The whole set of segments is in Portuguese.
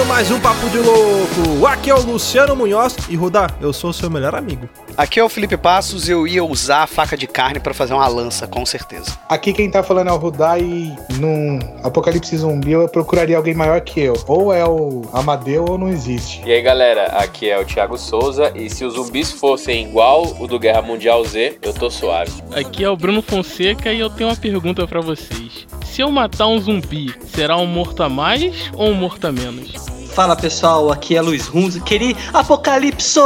começando mais um Papo de Louco! Aqui é o Luciano Munhoz e Rudá, eu sou o seu melhor amigo. Aqui é o Felipe Passos e eu ia usar a faca de carne para fazer uma lança, com certeza. Aqui quem tá falando é o Rudá e num apocalipse zumbi eu procuraria alguém maior que eu. Ou é o Amadeu ou não existe. E aí galera, aqui é o Thiago Souza e se os zumbis fossem igual o do Guerra Mundial Z, eu tô suave. Aqui é o Bruno Fonseca e eu tenho uma pergunta para vocês. Se eu matar um zumbi, será um morto a mais ou um morto a menos? Fala pessoal, aqui é Luiz Runzo, queria Apocalipso!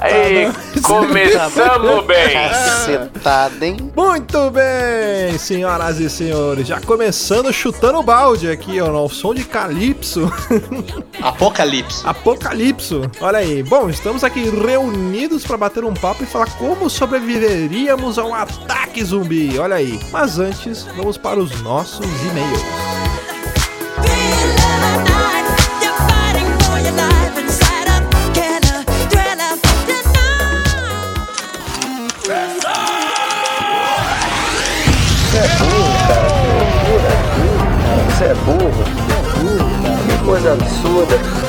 Aí, começamos bem! Cacetada, hein? Muito bem, senhoras e senhores, já começando chutando o balde aqui, ó, no som de Calypso. Apocalipse. Apocalipso. Olha aí. Bom, estamos aqui reunidos para bater um papo e falar como sobreviveríamos a um ataque zumbi. Olha aí. Mas antes, vamos para os nossos e-mails. Você é burro. Que coisa absurda.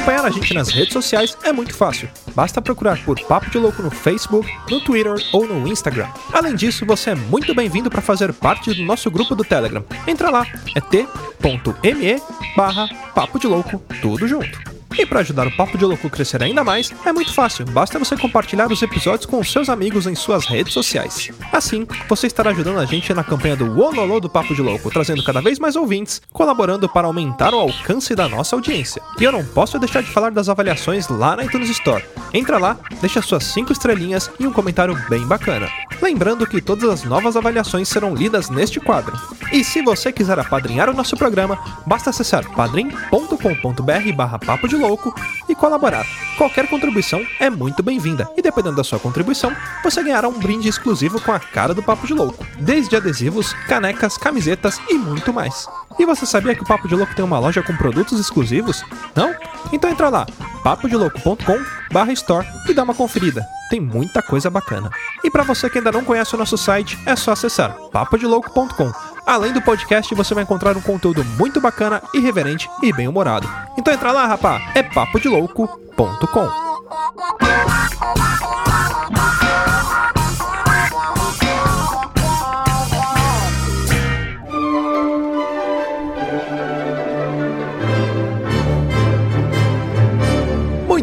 Acompanhar a gente nas redes sociais é muito fácil. Basta procurar por Papo de Louco no Facebook, no Twitter ou no Instagram. Além disso, você é muito bem-vindo para fazer parte do nosso grupo do Telegram. Entra lá, é t.me barra Papo de Louco, tudo junto. E para ajudar o Papo de Louco crescer ainda mais, é muito fácil, basta você compartilhar os episódios com seus amigos em suas redes sociais. Assim, você estará ajudando a gente na campanha do Ololô do Papo de Louco, trazendo cada vez mais ouvintes, colaborando para aumentar o alcance da nossa audiência. E eu não posso deixar de falar das avaliações lá na iTunes Store. Entra lá, deixa suas 5 estrelinhas e um comentário bem bacana. Lembrando que todas as novas avaliações serão lidas neste quadro. E se você quiser apadrinhar o nosso programa, basta acessar padrim.com.br barra papo de louco e colaborar. Qualquer contribuição é muito bem-vinda e dependendo da sua contribuição, você ganhará um brinde exclusivo com a cara do Papo de Louco, desde adesivos, canecas, camisetas e muito mais. E você sabia que o Papo de Louco tem uma loja com produtos exclusivos? Não? Então entra lá, papodelouco.com barra store e dá uma conferida. Tem muita coisa bacana. E para você que ainda não conhece o nosso site, é só acessar papodelouco.com. Além do podcast, você vai encontrar um conteúdo muito bacana, irreverente e bem-humorado. Então entra lá, rapá, é papodelouco.com.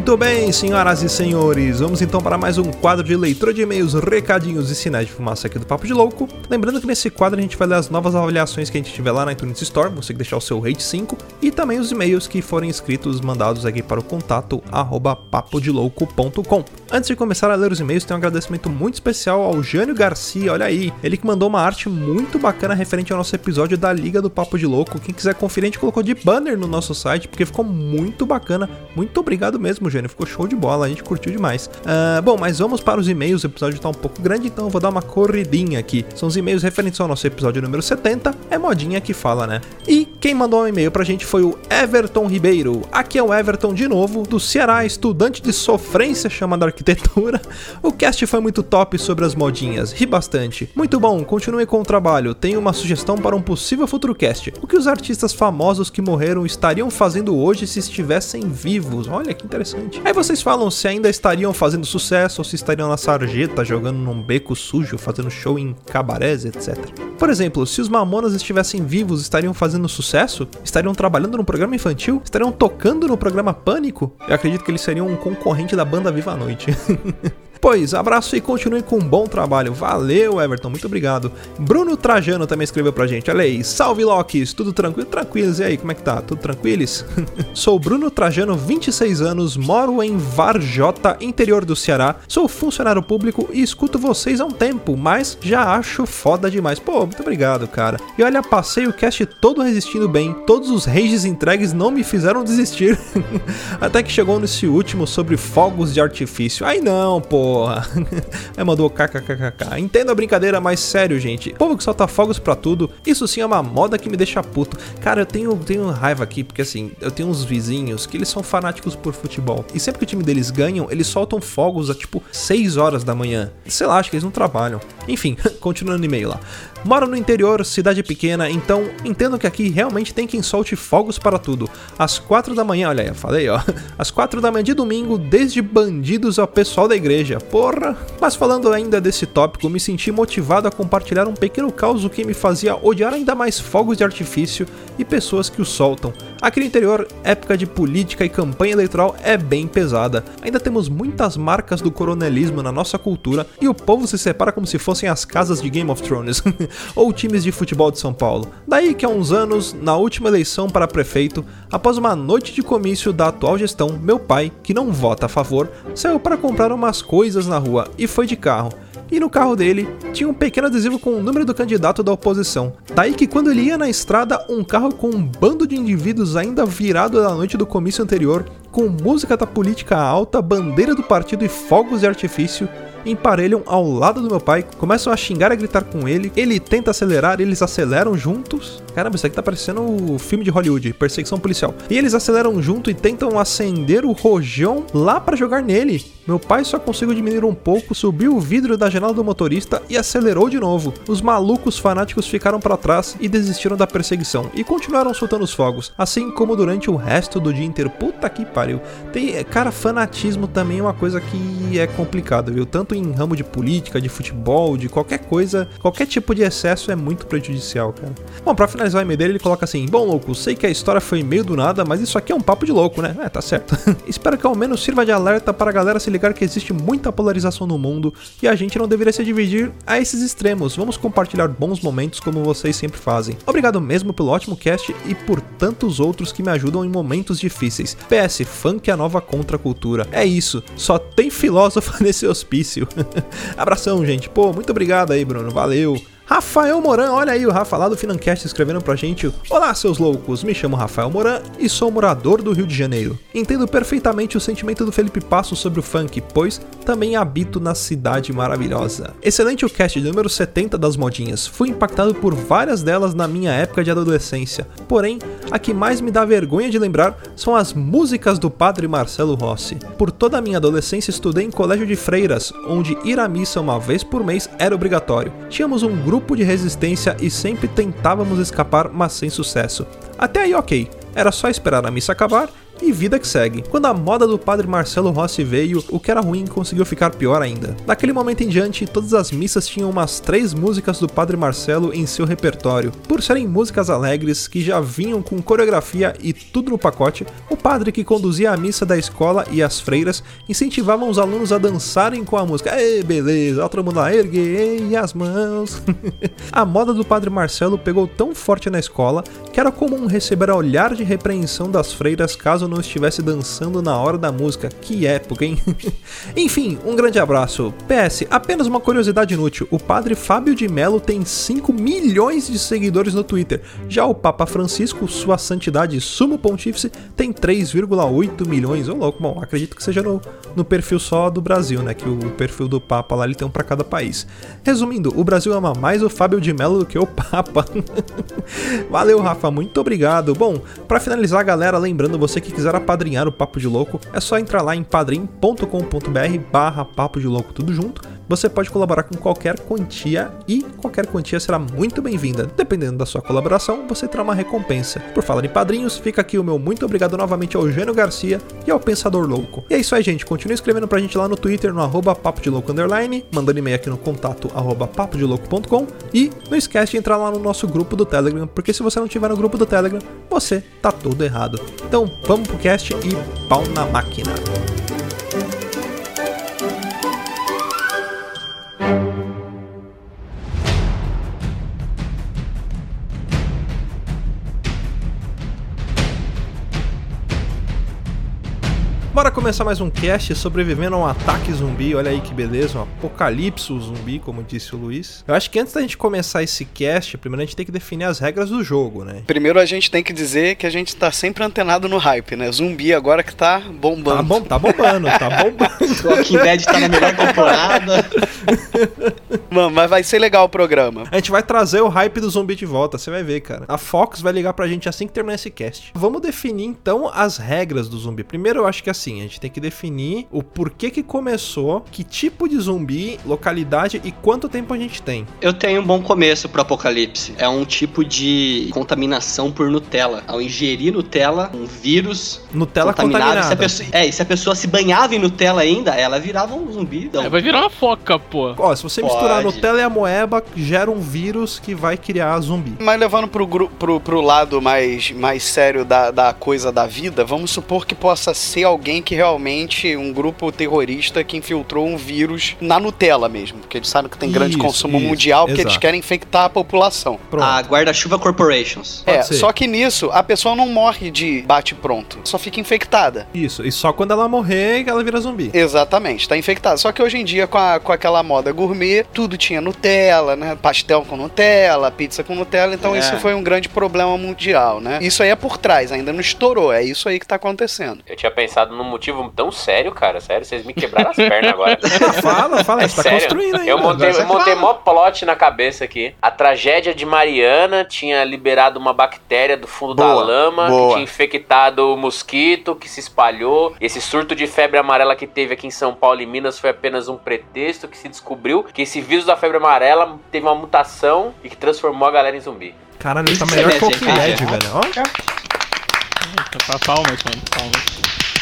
Muito bem, senhoras e senhores, vamos então para mais um quadro de leitura de e-mails, recadinhos e sinais de fumaça aqui do Papo de Louco. Lembrando que nesse quadro a gente vai ler as novas avaliações que a gente tiver lá na iTunes Store, você que deixar o seu rate 5, e também os e-mails que forem escritos, mandados aqui para o contato arroba papodelouco.com. Antes de começar a ler os e-mails, tem um agradecimento muito especial ao Jânio Garcia, olha aí, ele que mandou uma arte muito bacana referente ao nosso episódio da Liga do Papo de Louco. Quem quiser conferir, a gente colocou de banner no nosso site, porque ficou muito bacana. Muito obrigado mesmo, Jânio, ficou show de bola, a gente curtiu demais. Ah, bom, mas vamos para os e-mails, o episódio tá um pouco grande, então eu vou dar uma corridinha aqui. São os e-mails referentes ao nosso episódio número 70, é modinha que fala, né? E quem mandou um e-mail pra gente foi o Everton Ribeiro. Aqui é o Everton de novo, do Ceará, estudante de sofrência chamada arquitetura. O cast foi muito top sobre as modinhas, ri bastante. Muito bom, continue com o trabalho. Tenho uma sugestão para um possível futuro cast. O que os artistas famosos que morreram estariam fazendo hoje se estivessem vivos? Olha que interessante. Aí vocês falam se ainda estariam fazendo sucesso ou se estariam na sarjeta jogando num beco sujo, fazendo show em cabarés, etc. Por exemplo, se os Mamonas estivessem vivos, estariam fazendo sucesso? Estariam trabalhando no programa infantil? Estariam tocando no programa Pânico? Eu acredito que eles seriam um concorrente da banda Viva a Noite. Pois, abraço e continue com um bom trabalho. Valeu, Everton, muito obrigado. Bruno Trajano também escreveu pra gente. Olha aí, salve Locks, tudo tranquilo? Tranquilos, e aí, como é que tá? Tudo tranquilos? Sou Bruno Trajano, 26 anos, moro em Varjota, interior do Ceará. Sou funcionário público e escuto vocês há um tempo, mas já acho foda demais. Pô, muito obrigado, cara. E olha, passei o cast todo resistindo bem. Todos os rages entregues não me fizeram desistir. Até que chegou nesse último sobre fogos de artifício. Aí não, pô porra. Aí mandou kkkk. Entendo a brincadeira, mas sério, gente. Povo que solta fogos pra tudo, isso sim é uma moda que me deixa puto. Cara, eu tenho, tenho raiva aqui, porque assim, eu tenho uns vizinhos que eles são fanáticos por futebol. E sempre que o time deles ganham, eles soltam fogos a tipo 6 horas da manhã. Sei lá, acho que eles não trabalham. Enfim, continuando o e-mail lá. Moro no interior, cidade pequena, então entendo que aqui realmente tem quem solte fogos para tudo. Às 4 da manhã, olha aí, eu falei, ó. Às 4 da manhã de domingo, desde bandidos ao pessoal da igreja. Porra! Mas falando ainda desse tópico, me senti motivado a compartilhar um pequeno caos que me fazia odiar ainda mais fogos de artifício e pessoas que os soltam. Aqui no interior, época de política e campanha eleitoral é bem pesada. Ainda temos muitas marcas do coronelismo na nossa cultura e o povo se separa como se fossem as casas de Game of Thrones ou times de futebol de São Paulo. Daí que há uns anos, na última eleição para prefeito, após uma noite de comício da atual gestão, meu pai, que não vota a favor, saiu para comprar umas coisas na rua e foi de carro e no carro dele tinha um pequeno adesivo com o número do candidato da oposição. Daí que quando ele ia na estrada, um carro com um bando de indivíduos ainda virado da noite do comício anterior, com música da política alta, bandeira do partido e fogos de artifício, emparelham ao lado do meu pai, começam a xingar e a gritar com ele. Ele tenta acelerar, eles aceleram juntos. Caramba, isso aqui tá parecendo o filme de Hollywood, perseguição policial. E eles aceleram junto e tentam acender o rojão lá para jogar nele. Meu pai só conseguiu diminuir um pouco, subiu o vidro da janela do motorista e acelerou de novo. Os malucos fanáticos ficaram para trás e desistiram da perseguição e continuaram soltando os fogos, assim como durante o resto do dia inteiro. Puta que pariu. Tem, cara, fanatismo também é uma coisa que é complicado, viu? Tanto em ramo de política, de futebol, de qualquer coisa, qualquer tipo de excesso é muito prejudicial, cara. Bom, pra finalizar e-mail dele, ele coloca assim: Bom, louco, sei que a história foi meio do nada, mas isso aqui é um papo de louco, né? É, tá certo. Espero que ao menos sirva de alerta para a galera se ligar que existe muita polarização no mundo e a gente não deveria se dividir a esses extremos. Vamos compartilhar bons momentos como vocês sempre fazem. Obrigado mesmo pelo ótimo cast e por tantos outros que me ajudam em momentos difíceis. PS, funk é a nova contracultura. É isso, só tem filósofo nesse hospício. Abração, gente. Pô, muito obrigado aí, Bruno. Valeu. Rafael Moran, olha aí o Rafa lá do Financast escrevendo pra gente. Olá, seus loucos, me chamo Rafael Moran e sou morador do Rio de Janeiro. Entendo perfeitamente o sentimento do Felipe Passo sobre o funk, pois também habito na cidade maravilhosa. Excelente o cast número 70 das modinhas. Fui impactado por várias delas na minha época de adolescência. Porém, a que mais me dá vergonha de lembrar são as músicas do padre Marcelo Rossi. Por toda a minha adolescência estudei em colégio de freiras, onde ir à missa uma vez por mês era obrigatório. Tínhamos um grupo grupo de resistência e sempre tentávamos escapar, mas sem sucesso. Até aí, ok. Era só esperar a missa acabar e vida que segue. Quando a moda do padre Marcelo Rossi veio, o que era ruim conseguiu ficar pior ainda. Daquele momento em diante, todas as missas tinham umas três músicas do padre Marcelo em seu repertório. Por serem músicas alegres que já vinham com coreografia e tudo no pacote, o padre que conduzia a missa da escola e as freiras incentivavam os alunos a dançarem com a música. Ei, beleza, todo mundo lá, erguei as mãos. a moda do padre Marcelo pegou tão forte na escola que era comum receber a olhar de repreensão das freiras caso não estivesse dançando na hora da música. Que época, hein? Enfim, um grande abraço. PS, apenas uma curiosidade inútil: o padre Fábio de Mello tem 5 milhões de seguidores no Twitter. Já o Papa Francisco, sua santidade sumo pontífice, tem 3,8 milhões. Ô oh, louco, bom, acredito que seja no, no perfil só do Brasil, né? Que o perfil do Papa lá ele tem um para cada país. Resumindo, o Brasil ama mais o Fábio de Mello do que o Papa. Valeu, Rafa, muito obrigado. Bom, para finalizar, galera, lembrando você que quiser apadrinhar o Papo de Louco, é só entrar lá em padrim.com.br barra Papo de Louco tudo junto. Você pode colaborar com qualquer quantia e qualquer quantia será muito bem-vinda. Dependendo da sua colaboração, você terá uma recompensa. Por falar em padrinhos, fica aqui o meu muito obrigado novamente ao Eugênio Garcia e ao Pensador Louco. E é isso aí, gente. Continue escrevendo pra gente lá no Twitter, no arroba papo de louco underline, mandando e-mail aqui no contato arroba papodelouco.com e não esquece de entrar lá no nosso grupo do Telegram, porque se você não tiver no grupo do Telegram, você tá todo errado. Então vamos pro cast e pau na máquina. Começar mais um cast sobrevivendo a um ataque zumbi. Olha aí que beleza, um apocalipse zumbi, como disse o Luiz. Eu acho que antes da gente começar esse cast, primeiro a gente tem que definir as regras do jogo, né? Primeiro a gente tem que dizer que a gente tá sempre antenado no hype, né? Zumbi agora que tá bombando. Tá bom, tá bombando, tá bombando. Walking Dead tá na melhor temporada. Mano, mas vai ser legal o programa. A gente vai trazer o hype do zumbi de volta, você vai ver, cara. A Fox vai ligar pra gente assim que terminar esse cast. Vamos definir então as regras do zumbi. Primeiro, eu acho que assim, a gente tem que definir o porquê que começou, que tipo de zumbi, localidade e quanto tempo a gente tem. Eu tenho um bom começo pro apocalipse. É um tipo de contaminação por Nutella. Ao ingerir Nutella, um vírus Nutella contaminado. Se pessoa, é, e se a pessoa se banhava em Nutella ainda, ela virava um zumbi. Então, É, vai virar uma foca, pô. Ó, se você Pode. misturar Nutella e a moeba, gera um vírus que vai criar zumbi. Mas levando pro, pro, pro lado mais, mais sério da, da coisa da vida, vamos supor que possa ser alguém que realmente, um grupo terrorista que infiltrou um vírus na Nutella mesmo. Porque eles sabem que tem grande Isso, consumo isso, mundial, porque eles exato. querem infectar a população. Pronto. a Guarda-Chuva Corporations. Pode é, ser. só que nisso, a pessoa não morre de bate-pronto, só fica infectada. Isso, e só quando ela morrer ela vira zumbi. Exatamente, tá infectada. Só que hoje em dia, com, a, com aquela moda gourmet, tudo tinha Nutella, né? Pastel com Nutella, pizza com Nutella, então É. isso foi um grande problema mundial, né? Isso aí é por trás, ainda não estourou, é isso aí que tá acontecendo. Eu tinha pensado num motivo tão sério, cara. Sério, vocês me quebraram as pernas agora. fala, fala, É tá sério, construindo ainda. eu montei, eu montei mó plot na cabeça aqui. A tragédia de Mariana tinha liberado uma bactéria do fundo da Boa, lama, boa. que tinha infectado o mosquito, que se espalhou. Esse surto de febre amarela que teve aqui em São Paulo e Minas foi apenas um pretexto que se descobriu que esse vírus da febre amarela teve uma mutação e que transformou a galera em zumbi. Caralho, ele tá melhor que o Walking Dead, velho. Ó, Tá, Palmas, mano, palmas.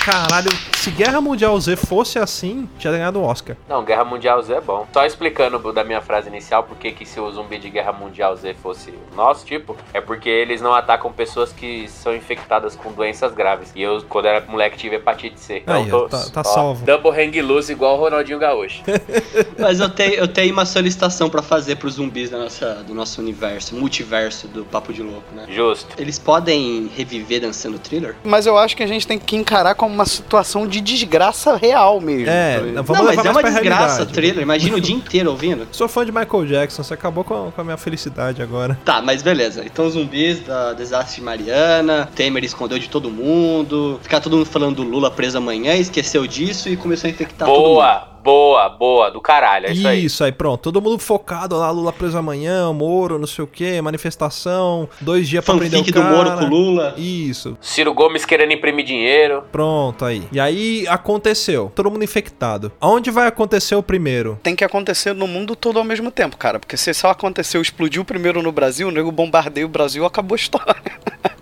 Caralho, se Guerra Mundial Z fosse assim, tinha ganhado o Oscar. Não, Guerra Mundial Z é bom. Só explicando da minha frase inicial por que que se o zumbi de Guerra Mundial Z fosse o nosso tipo, é porque eles não atacam pessoas que são infectadas com doenças graves. E eu, quando era moleque, tive hepatite C. Então, Aí, ó, tá- tá salvo. Double hang loose igual o Ronaldinho Gaúcho. Mas eu tenho, eu tenho uma solicitação pra fazer pros zumbis da nossa, do nosso universo, multiverso do Papo de Louco, né? Justo. Eles podem reviver dançando thriller? Mas eu acho que a gente tem que encarar como uma situação de desgraça real mesmo. É, vamos não, mas é uma desgraça realidade. thriller. Imagina o dia inteiro ouvindo. Sou fã de Michael Jackson, você acabou com, com a minha felicidade agora. Tá, mas beleza. Então zumbis da desastre de Mariana, Temer escondeu de todo mundo, ficar todo mundo falando do Lula preso amanhã, esqueceu disso e começou a infectar todo mundo. boa, boa, boa. Do caralho, é isso aí. Isso aí, pronto. Todo mundo focado lá, Lula preso amanhã, Moro, não sei o que, manifestação, dois dias pra prender o Fanfic do cara. Moro com o Lula. Isso, Ciro Gomes querendo imprimir dinheiro. pronto aí. E aí aconteceu, todo mundo infectado. Aonde vai acontecer o primeiro? Tem que acontecer no mundo todo ao mesmo tempo, cara. Porque se só aconteceu, explodiu primeiro no Brasil, o nego bombardeia o Brasil, acabou a história.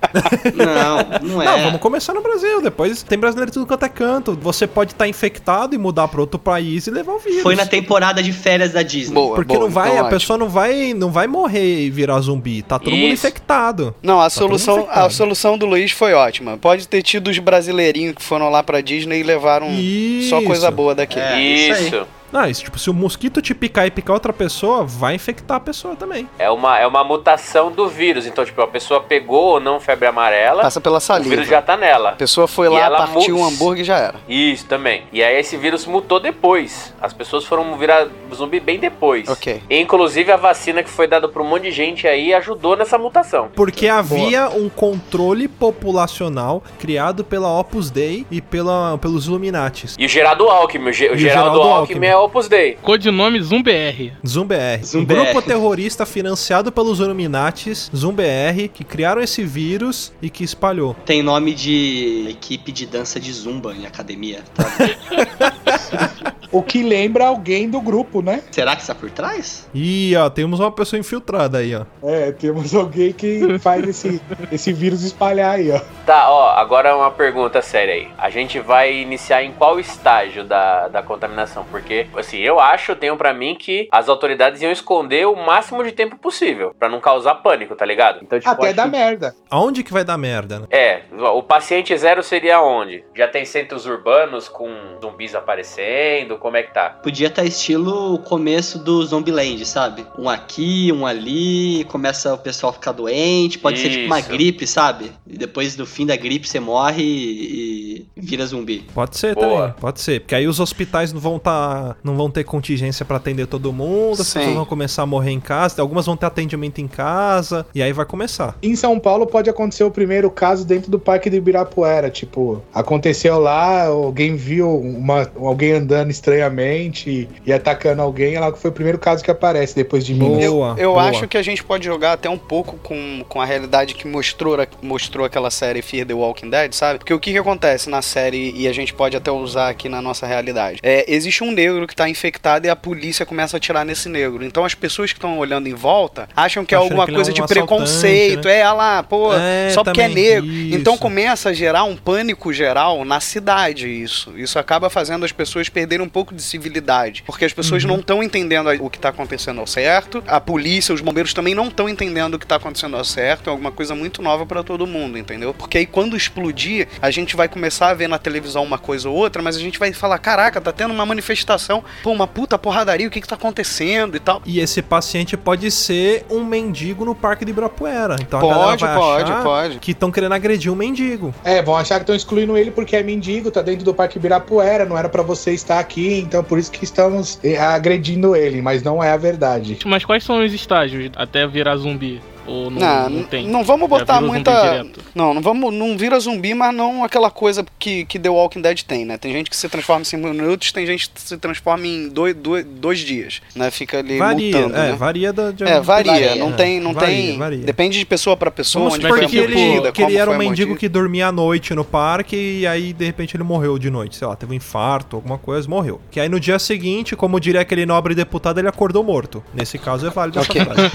Não, não é. Não, vamos começar no Brasil, depois tem brasileiro de tudo quanto é canto. Você pode estar infectado e mudar pra outro país e levar o vírus. Foi na temporada de férias da Disney. Boa, Porque boa, não vai, então a ótimo. pessoa não vai, não vai morrer e virar zumbi. Tá todo mundo Isso. infectado. Não, a mundo solução, a solução do Luiz foi ótima. Pode ter tido os brasileirinhos que foram lá pra Disney e levaram só Isso. coisa boa daqui. É, isso isso. Não, isso, tipo, se o mosquito te picar e picar outra pessoa, vai infectar a pessoa também. É uma, é uma mutação do vírus. Então, tipo, a pessoa pegou ou não febre amarela, Passa pela o saliva. vírus já tá nela. A pessoa foi E lá, ela partiu um hambúrguer e já era. Isso também. E aí esse vírus mutou depois. As pessoas foram virar zumbi bem depois. Ok. E, inclusive a vacina que foi dada pra um monte de gente aí ajudou nessa mutação. Porque havia um controle populacional criado pela Opus Dei e pela, pelos Illuminatis. E o Geraldo Alckmin, o, Ge- o o Geraldo, Geraldo Alckmin, Alckmin. é Opus Dei. Codinome ZumBR. ZumBR. Um grupo BR. terrorista financiado pelos Illuminatis, ZumBR, que criaram esse vírus e que espalhou. Tem nome de equipe de dança de zumba em academia. tá? O que lembra alguém do grupo, né? Será que está por trás? Ih, ó, temos uma pessoa infiltrada aí, ó. É, temos alguém que faz esse, esse vírus espalhar aí, ó. Tá, ó, agora uma pergunta séria aí. A gente vai iniciar em qual estágio da, da contaminação? Porque, assim, eu acho, tenho pra mim que as autoridades iam esconder o máximo de tempo possível, pra não causar pânico, tá ligado? Então, tipo, Até dá que- merda. Aonde que vai dar merda, né? É, o paciente zero seria onde? Já tem centros urbanos com zumbis aparecendo, como é que tá? Podia estar estilo o começo do Zombieland, sabe? Um aqui, um ali, começa o pessoal a ficar doente, pode ser tipo uma Isso. gripe, sabe? E depois do fim da gripe você morre e, e vira zumbi. Pode ser Boa. também, pode ser. Porque aí os hospitais não vão tá, não vão ter contingência pra atender todo mundo, as Sim. pessoas vão começar a morrer em casa, algumas vão ter atendimento em casa, e aí vai começar. Em São Paulo pode acontecer o primeiro caso dentro do Parque do Ibirapuera. Tipo, aconteceu lá, alguém viu uma, alguém andando estranhamente e, e atacando alguém. Ela foi o primeiro caso que aparece depois de mim. Boa, Eu boa. acho que a gente pode jogar até um pouco com, com a realidade que mostrou, mostrou aquela série Fear the Walking Dead, sabe? Porque o que, que acontece na série, e a gente pode até usar aqui na nossa realidade, é, existe um negro que tá infectado e a polícia começa a atirar nesse negro. Então as pessoas que estão olhando em volta acham que é alguma que é coisa um de preconceito. né? É, ah lá, pô, É, só porque é negro. isso. Então começa a gerar um pânico geral na cidade, isso. Isso acaba fazendo as pessoas perderem um pouco de civilidade. Porque as pessoas Uhum. não estão entendendo o que tá acontecendo ao certo. A polícia, os bombeiros também não estão entendendo o que tá acontecendo ao certo. É alguma coisa muito nova pra todo mundo, entendeu? Porque aí quando explodir, a gente vai começar a ver na televisão uma coisa ou outra, mas a gente vai falar: caraca, tá tendo uma manifestação, pô, uma puta porradaria, o que que tá acontecendo e tal. E esse paciente pode ser um mendigo no Parque de Ibirapuera. Então a galera Pode, vai pode, achar pode. que estão querendo agredir um mendigo. É, vão achar que estão excluindo ele porque é mendigo, tá dentro do Parque Ibirapuera, não era pra você estar aqui, então por isso que estamos eh, agredindo ele, mas não é a verdade. Mas quais são os estágios até virar zumbi? Ou não, Não, não, não, tem? não vamos botar muita. Não, não vamos. Não vira zumbi, mas não aquela coisa que, que The Walking Dead tem, né? Tem gente que se transforma em 5 minutos, tem gente que se transforma em dois, dois, dois dias, né? Fica ali Varia, mutando, é, né? varia da de É, varia, varia, não é, tem, não varia, tem, varia. depende de pessoa pra pessoa, Vamos onde foi que ele, mordida, que ele era um mendigo que dormia à noite no parque e aí de repente ele morreu de noite, sei lá, teve um infarto, alguma coisa, morreu. Que aí no dia seguinte, como diria aquele nobre deputado, ele acordou morto. Nesse caso é válido essa Ok. frase.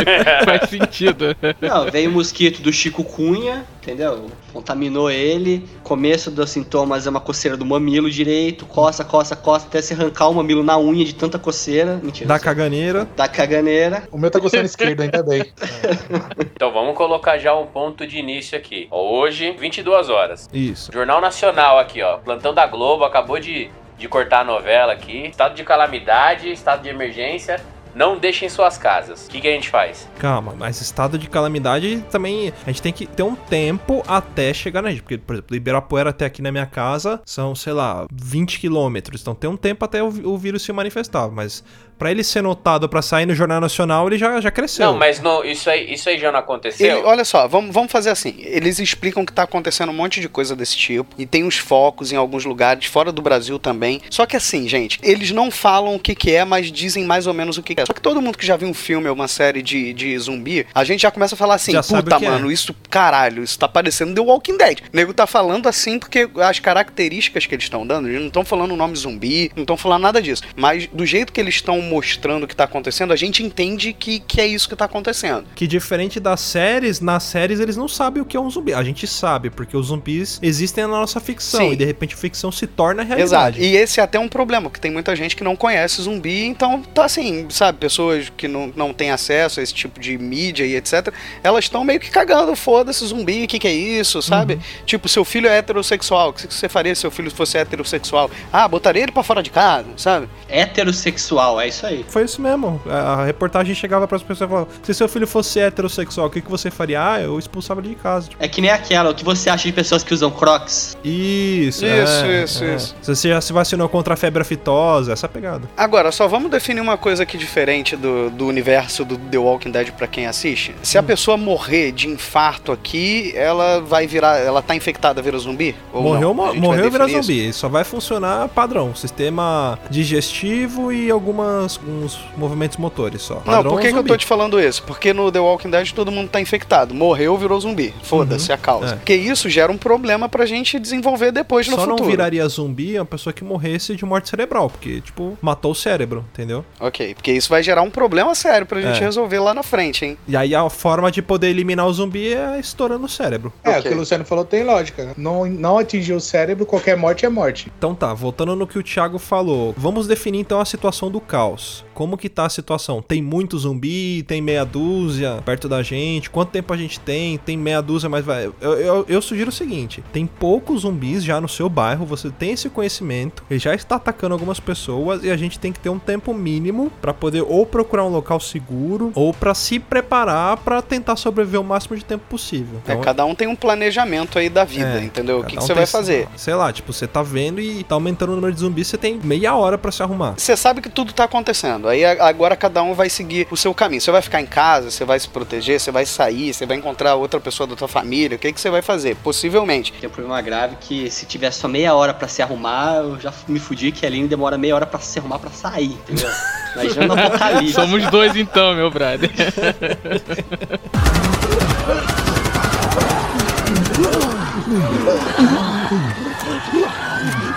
Faz sentido. Não, veio o mosquito do Chico Cunha, entendeu? Contaminou ele. Começo dos sintomas é uma coceira do mamilo direito, coça, coça, coça, até se arrancar o mamilo na unha de tanta coceira. Mentira. Da sei. caganeira. Da caganeira. O meu tá coçando esquerdo, ainda bem. Então vamos colocar já um ponto de início aqui. Hoje, 22 horas. Isso. Jornal Nacional aqui, ó. Plantão da Globo acabou de, de cortar a novela aqui. Estado de calamidade, estado de emergência. Não deixem suas casas. O que, que a gente faz? Calma, mas estado de calamidade também. A gente tem que ter um tempo até chegar na gente. Porque, por exemplo, do Ibirapuera até aqui na minha casa são, sei lá, 20 quilômetros. Então tem um tempo até o, o vírus se manifestar. Mas pra ele ser notado pra sair no Jornal Nacional, ele já, já cresceu. Não, mas no, isso, aí, isso aí já não aconteceu? Ele- olha só, vamos, vamos fazer assim. Eles explicam que tá acontecendo um monte de coisa desse tipo. E tem uns focos em alguns lugares, fora do Brasil também. Só que assim, gente, eles não falam o que, que é, mas dizem mais ou menos o que, que é. Só que todo mundo que já viu um filme ou uma série de, de zumbi, a gente já começa a falar assim: Já puta, é." mano, isso, caralho, isso tá parecendo The Walking Dead. O nego tá falando assim porque as características que eles estão dando, eles não estão falando o nome zumbi, não estão falando nada disso. Mas do jeito que eles estão mostrando o que tá acontecendo, a gente entende que, que é isso que tá acontecendo. Que diferente das séries, nas séries eles não sabem o que é um zumbi. A gente sabe, porque os zumbis existem na nossa ficção. Sim. E de repente a ficção se torna Exato. realidade. E esse é até um problema, porque tem muita gente que não conhece zumbi, então tá assim, sabe, pessoas que não, não têm acesso a esse tipo de mídia e etc, elas estão meio que cagando, foda-se zumbi, o que que é isso, sabe? Tipo, seu filho é heterossexual, o que que você faria se seu filho fosse heterossexual? Ah, botaria ele pra fora de casa, sabe? Heterossexual, é isso aí. Foi isso mesmo. A reportagem chegava pras pessoas e falava: se seu filho fosse heterossexual, o que, que você faria? Ah, eu expulsava ele de casa. Tipo, É que nem aquela, o que você acha de pessoas que usam crocs? isso, Isso, é, isso, é. isso. Se você já se vacinou contra a febre aftosa, essa é a pegada. Agora, só vamos definir uma coisa aqui diferente do, do universo do The Walking Dead pra quem assiste. Se a pessoa morrer de infarto aqui, ela vai virar. Ela tá infectada, vira zumbi? Ou morreu, mo- morreu e vira isso? zumbi. Só vai funcionar padrão. Sistema digestivo e algumas uns movimentos motores só. Não, Padrão por que, que eu tô te falando isso? Porque no The Walking Dead todo mundo tá infectado. Morreu, virou zumbi. Foda-se a causa. é. Porque isso gera um problema pra gente desenvolver depois no Só futuro. não viraria zumbi uma pessoa que morresse de morte cerebral, porque, tipo, matou o cérebro, entendeu? Ok, porque isso vai gerar um problema sério pra gente É. resolver lá na frente, hein? E aí a forma de poder eliminar o zumbi é estourando o cérebro. É, Ok. o que o Luciano falou tem lógica. Não, não atingir o cérebro, qualquer morte é morte. Então tá, voltando no que o Thiago falou, vamos definir então a situação do caos. Como que tá a situação? Tem muito zumbi? Tem meia dúzia perto da gente? Quanto tempo a gente tem? Tem meia dúzia, mas vai. Eu, eu, eu sugiro o seguinte: tem poucos zumbis já no seu bairro, você tem esse conhecimento, ele já está atacando algumas pessoas e a gente tem que ter um tempo mínimo pra poder ou procurar um local seguro ou pra se preparar pra tentar sobreviver o máximo de tempo possível. É, cada um tem um planejamento aí da vida, É, entendeu? O que, cada que um você vai fazer? Sei lá, tipo, você tá vendo e tá aumentando o número de zumbis, você tem meia hora pra se arrumar. Você sabe que tudo tá acontecendo. Aí a- agora cada um vai seguir o seu caminho. Você vai ficar em casa, você vai se proteger, você vai sair, você vai encontrar outra pessoa da tua família. O que, que você vai fazer? Possivelmente. Tem um problema grave que se tiver só meia hora pra se arrumar, eu já me fudi que a Aline demora meia hora pra se arrumar pra sair, entendeu? Imagina no apocalipse. Somos dois então, meu brother.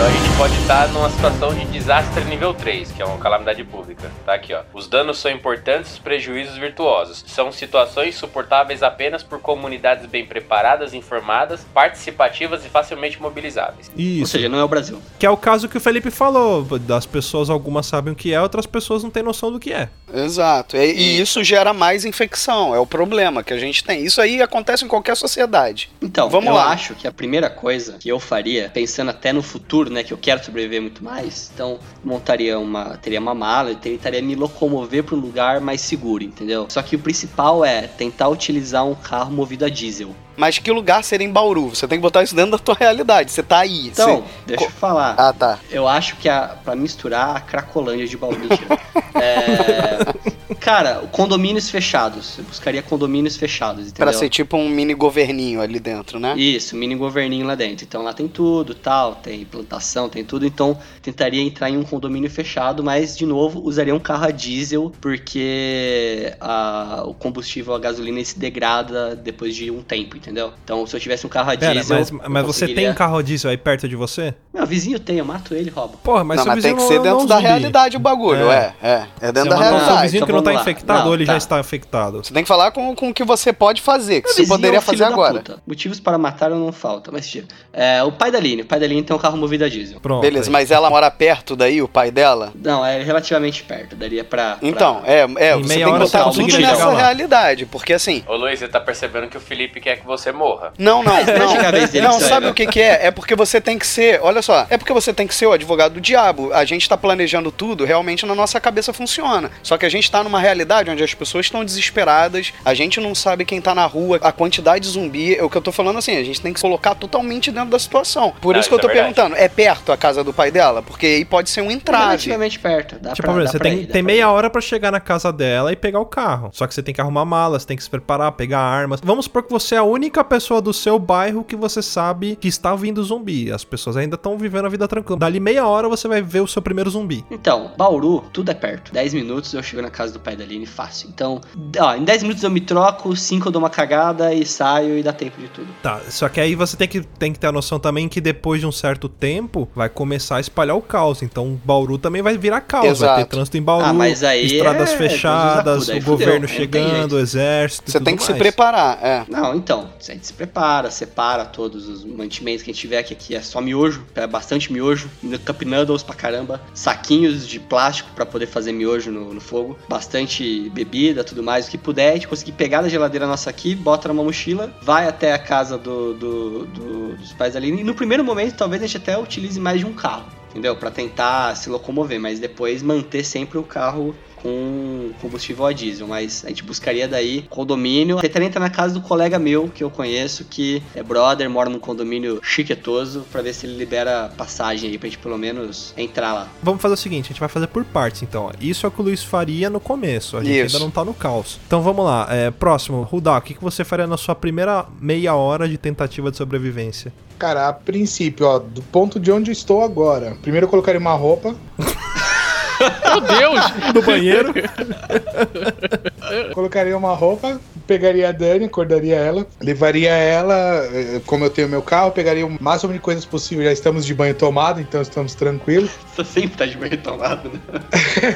Então a gente pode estar numa situação de desastre nível 3, que é uma calamidade pública. Tá aqui, ó. Os danos são importantes, os prejuízos virtuosos. São situações suportáveis apenas por comunidades bem preparadas, informadas, participativas e facilmente mobilizáveis. Ou Isso. seja, não é o Brasil. Que é o caso que o Felipe falou. Das pessoas, algumas sabem o que é, outras pessoas não têm noção do que é. Exato. E, e isso gera mais infecção. É o problema que a gente tem. Isso aí acontece em qualquer sociedade. Então, Vamos eu lá. acho que a primeira coisa que eu faria, pensando até no futuro, né, que eu quero sobreviver muito mais, então montaria uma, teria uma mala e tentaria me locomover para um lugar mais seguro, entendeu? Só que o principal é tentar utilizar um carro movido a diesel. Mas que lugar seria em Bauru? Você tem que botar isso dentro da tua realidade. Você tá aí. Então, Você- deixa eu falar. Ah, tá. Eu acho que a, pra misturar a Cracolândia de Bauru. Mentira. É, cara, condomínios fechados. Eu buscaria condomínios fechados, entendeu? Pra ser tipo um mini governinho ali dentro, né? Isso, mini governinho lá dentro. Então lá tem tudo, tal, tem plantação, tem tudo. Então tentaria entrar em um condomínio fechado, mas de novo usaria um carro a diesel porque a- o combustível, a gasolina se degrada depois de um tempo, entendeu? Então se eu tivesse um carro a Pera, diesel, mas, mas você tem conseguiria- um carro diesel aí perto de você? Meu vizinho tem, eu mato ele, roubo. Porra, mas não, seu mas tem vizinho que ser não é dentro um da zumbi. realidade o bagulho, É. é. É, é dentro Você da o seu realidade. vizinho então que não tá vamos lá. infectado Não, ou ele já tá. está infectado? Você tem que falar com, com o que você pode fazer, que Meu você poderia é um fazer agora. puta. Motivos para matar não faltam, mas tira. É, o pai da Aline, o pai da Aline tem um carro movido a diesel. Pronto. Beleza, aí. mas ela mora perto daí, o pai dela? Não, é relativamente perto, daria pra... pra- Então, é, é você tem que botar conseguiria tudo nessa realidade, porque assim, Ô Luiz, você tá percebendo que o Felipe quer que você morra. Não, não, não. Não, sabe o que, que é? É porque você tem que ser, olha só, é porque você tem que ser o advogado do diabo. A gente tá planejando tudo, realmente na nossa cabeça funciona. Só que a gente tá numa realidade onde as pessoas estão desesperadas, a gente não sabe quem tá na rua, a quantidade de zumbi. É o que eu tô falando assim, a gente tem que se colocar totalmente dentro da situação. Por Não, isso que eu tô é perguntando, é perto a casa do pai dela? Porque aí pode ser um entrave. Relativamente perto, dá Tipo, pra, dá você pra tem, ir, dá tem pra meia hora pra chegar na casa dela e pegar o carro. Só que você tem que arrumar malas, tem que se preparar, pegar armas. Vamos supor que você é a única pessoa do seu bairro que você sabe que está vindo zumbi. As pessoas ainda estão vivendo a vida tranquila. Dali meia hora você vai ver o seu primeiro zumbi. Então, Bauru, tudo é perto. 10 minutos eu chego na casa do pai da Aline fácil. Então, ó, em 10 minutos eu me troco, 5 eu dou uma cagada e saio e dá tempo de tudo. Tá, só que aí você tem que, tem que ter a noção também que depois de um certo tempo vai começar a espalhar o caos. Então Bauru também vai virar caos. Vai Exato. ter trânsito em Bauru, Ah, mas aí estradas é fechadas, acuda, aí o fudeu, governo não tem chegando, o exército. Você tudo tem que se mais. preparar, é. Não, então, a gente se prepara, separa todos os mantimentos que a gente tiver, que aqui é só miojo, é bastante miojo, cup noodles pra caramba, saquinhos de plástico pra poder fazer miojo no, no fogo, bastante bebida, tudo mais, o que puder, a gente conseguir pegar da geladeira nossa aqui, bota numa mochila, vai até a casa do, do- do- dos pais ali, e no primeiro momento talvez a gente até utilize mais de um carro, entendeu? Pra tentar se locomover, mas depois manter sempre o carro com combustível a diesel, mas a gente buscaria daí condomínio. Tentaria entrar na casa do colega meu que eu conheço, que é brother, mora num condomínio chiquetoso, pra ver se ele libera passagem aí pra gente pelo menos entrar lá. Vamos fazer o seguinte, a gente vai fazer por partes, então. Isso é o que o Luiz faria no começo. A gente Isso. ainda não tá no caos. Então vamos lá. É, próximo, Rudá, o que, que você faria na sua primeira meia hora de tentativa de sobrevivência? Cara, a princípio, ó, do ponto de onde eu estou agora. Primeiro eu colocaria uma roupa, Meu Deus! No banheiro? colocaria uma roupa, pegaria a Dani, acordaria ela, levaria ela, eh, como eu tenho meu carro, pegaria o máximo de coisas possível. Já estamos de banho tomado, então estamos tranquilos. Você sempre tá de meio tomado, né?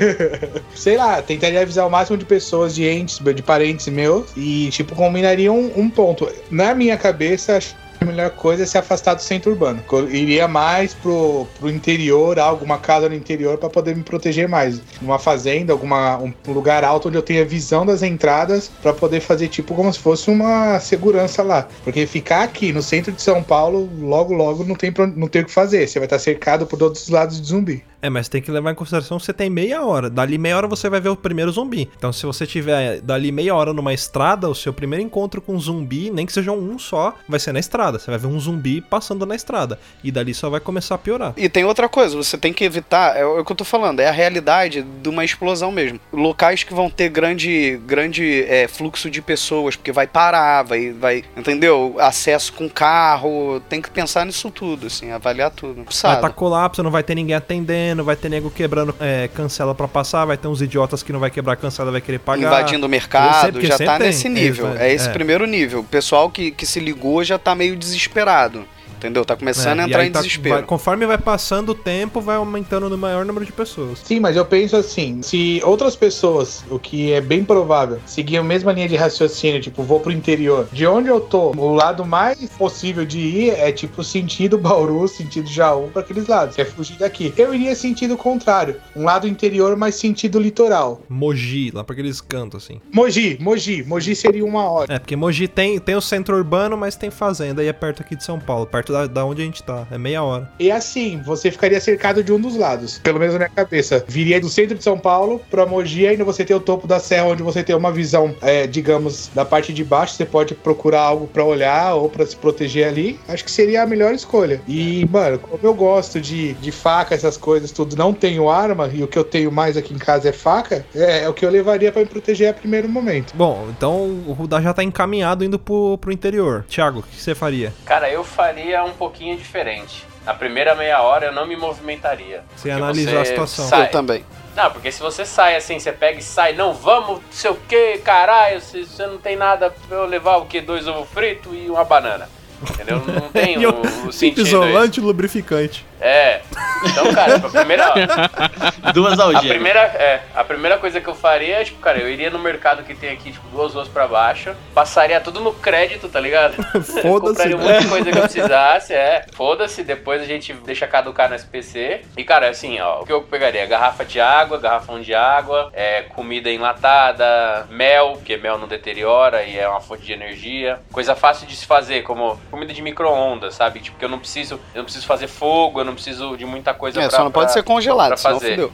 Sei lá, tentaria avisar o máximo de pessoas, de entes, de parentes meus, e, tipo, combinaria um, um ponto. Na minha cabeça, acho a melhor coisa é se afastar do centro urbano. Eu iria mais pro, pro interior, alguma casa no interior, pra poder me proteger mais. Uma fazenda, alguma, um lugar alto onde eu tenha visão das entradas, pra poder fazer, tipo, como se fosse uma segurança lá. Porque ficar aqui no centro de São Paulo, logo, logo, não tem, pra- não tem o que fazer. Você vai estar cercado por todos os lados de zumbi. É, mas tem que levar em consideração que você tem meia hora. Dali meia hora você vai ver o primeiro zumbi. Então, se você tiver dali meia hora numa estrada, o seu primeiro encontro com um zumbi, nem que seja um só, vai ser na estrada. Você vai ver um zumbi passando na estrada. E dali só vai começar a piorar. E tem outra coisa, você tem que evitar, é o que eu tô falando, é a realidade de uma explosão mesmo. Locais que vão ter grande, grande é, fluxo de pessoas, porque vai parar, vai, vai, entendeu? Acesso com carro, tem que pensar nisso tudo, assim, avaliar tudo. Vai tá colapso, não vai ter ninguém atendendo, vai ter nego quebrando é, cancela pra passar, vai ter uns idiotas que não vai quebrar cancela, vai querer pagar. Invadindo o mercado, sei, porque já sempre tá tem. nesse nível. É, esse é. primeiro nível. O pessoal que, que se ligou já tá meio desesperado. Entendeu? Tá começando É, a entrar em tá- desespero. vai- conforme vai passando o tempo, vai aumentando no maior número de pessoas. Sim, mas eu penso assim, se outras pessoas, o que é bem provável, seguir a mesma linha de raciocínio, tipo, vou pro interior, de onde eu tô, o lado mais possível de ir é tipo sentido Bauru, sentido Jaú, pra aqueles lados, é fugir daqui. Eu iria sentido contrário, um lado interior, mas sentido litoral. Mogi, lá pra aqueles cantos, assim. Mogi, Mogi, Mogi seria uma hora. É, porque Mogi tem, tem o centro urbano, mas tem fazenda e é perto aqui de São Paulo, perto da, da onde a gente tá. É meia hora. E assim, você ficaria cercado de um dos lados, pelo menos na minha cabeça. Viria do centro de São Paulo pra Mogi, ainda você tem o topo da serra, onde você tem uma visão, é, digamos, da parte de baixo. Você pode procurar algo pra olhar ou pra se proteger ali. Acho que seria a melhor escolha. E, mano, como eu gosto de, de faca, essas coisas, tudo, não tenho arma, e o que eu tenho mais aqui em casa é faca, é, é o que eu levaria pra me proteger a primeiro momento. Bom, então o Rudá já tá encaminhado indo pro, pro interior. Thiago, o que você faria? Cara, eu faria um pouquinho diferente. Na primeira meia hora eu não me movimentaria. Você analisou a situação. sai- Eu também. Não, porque se você sai assim, você pega e sai, não, vamos, não sei o que, caralho, se você não tem nada pra eu levar o que? Dois ovos fritos e uma banana. Entendeu? Não tem o, o sentido. isolante e lubrificante. É. Então, cara, a primeira, Duas a algemas. primeira, é, a primeira coisa que eu faria é, tipo, cara, eu iria no mercado que tem aqui, tipo, duas ruas pra baixo, passaria tudo no crédito, tá ligado? Foda-se. Compraria um monte de coisa que eu precisasse, é. Foda-se, depois a gente deixa caducar no SPC. E, cara, assim, ó, o que eu pegaria? Garrafa de água, garrafão de água, é, comida enlatada, mel, porque mel não deteriora e é uma fonte de energia. Coisa fácil de se fazer, como comida de micro-ondas, sabe? Tipo, que eu não preciso, eu não preciso fazer fogo, eu não preciso de muita coisa É, pra... só não pode pra- ser congelado, senão fazer. fudeu.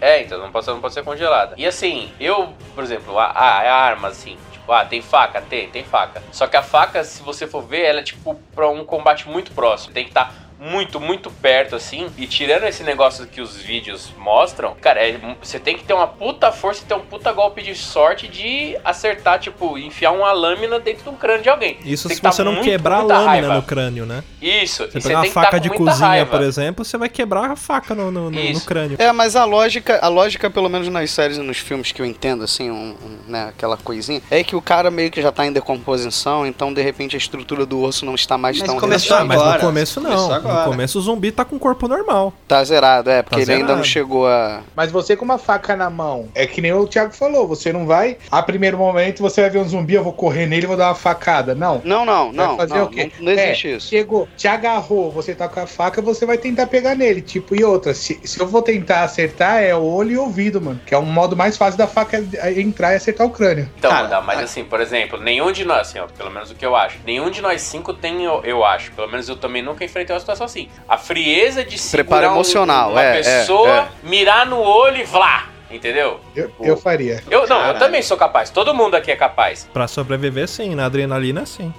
é, então não pode, não pode ser congelada. E assim, eu, por exemplo, a, a, a arma, assim, tipo, ah, tem faca? Tem, tem faca. Só que a faca, se você for ver, ela é tipo pra um combate muito próximo. Tem que estar muito, muito perto, assim. E tirando esse negócio que os vídeos mostram, cara, é- você tem que ter uma puta força e ter um puta golpe de sorte de acertar, tipo, enfiar uma lâmina dentro de um crânio de alguém. Isso Tem se que tá você não muito, quebrar a lâmina raiva. no crânio, né? Isso, Você pegar uma tem que tá faca de cozinha, raiva. por exemplo, você vai quebrar a faca no, no, no- no crânio. É, mas a lógica, a lógica, pelo menos nas séries e nos filmes que eu entendo, assim, um, um, né, aquela coisinha, é que o cara meio que já tá em decomposição, então de repente a estrutura do osso não está mais Mas tão começou resistente. mas no agora. começo não. Começou No agora. começo o zumbi tá com o corpo normal. Tá zerado, é, porque Tá ele ainda não zerado. chegou a. Mas você com uma faca na mão, é que nem o Thiago falou, você não vai, a primeiro momento você vai ver um zumbi, eu vou correr nele e vou dar uma facada. Não. Não, não, Vai não, fazer não, o quê? não, não existe É, isso. Chegou, te agarrou, você tá com a faca, você vai tentar pegar nele. Tipo, e outra, se, se eu vou tentar acertar, é olho e ouvido, mano. Que é um modo mais fácil da faca entrar e acertar o crânio. Então, Cara, Mandar, mas assim, por exemplo, nenhum de nós, assim, ó, pelo menos o que eu acho, nenhum de nós cinco tem, eu, eu acho, pelo menos eu também nunca enfrentei uma situação assim. A frieza de Preparo segurar um- emocional, uma é, é, pessoa, é. mirar no olho e vlá, entendeu? Eu, eu faria. Eu não, eu Caralho. também sou capaz. Todo mundo aqui é capaz. Pra sobreviver, sim. Na adrenalina, sim.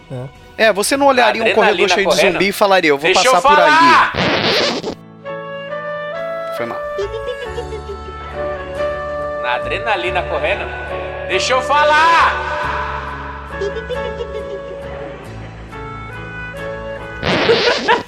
É. É, você não olharia um corredor cheio de correndo. zumbi e falaria, eu vou Deixa passar eu por falar! ali. Foi mal. Na adrenalina correndo. Deixa eu falar!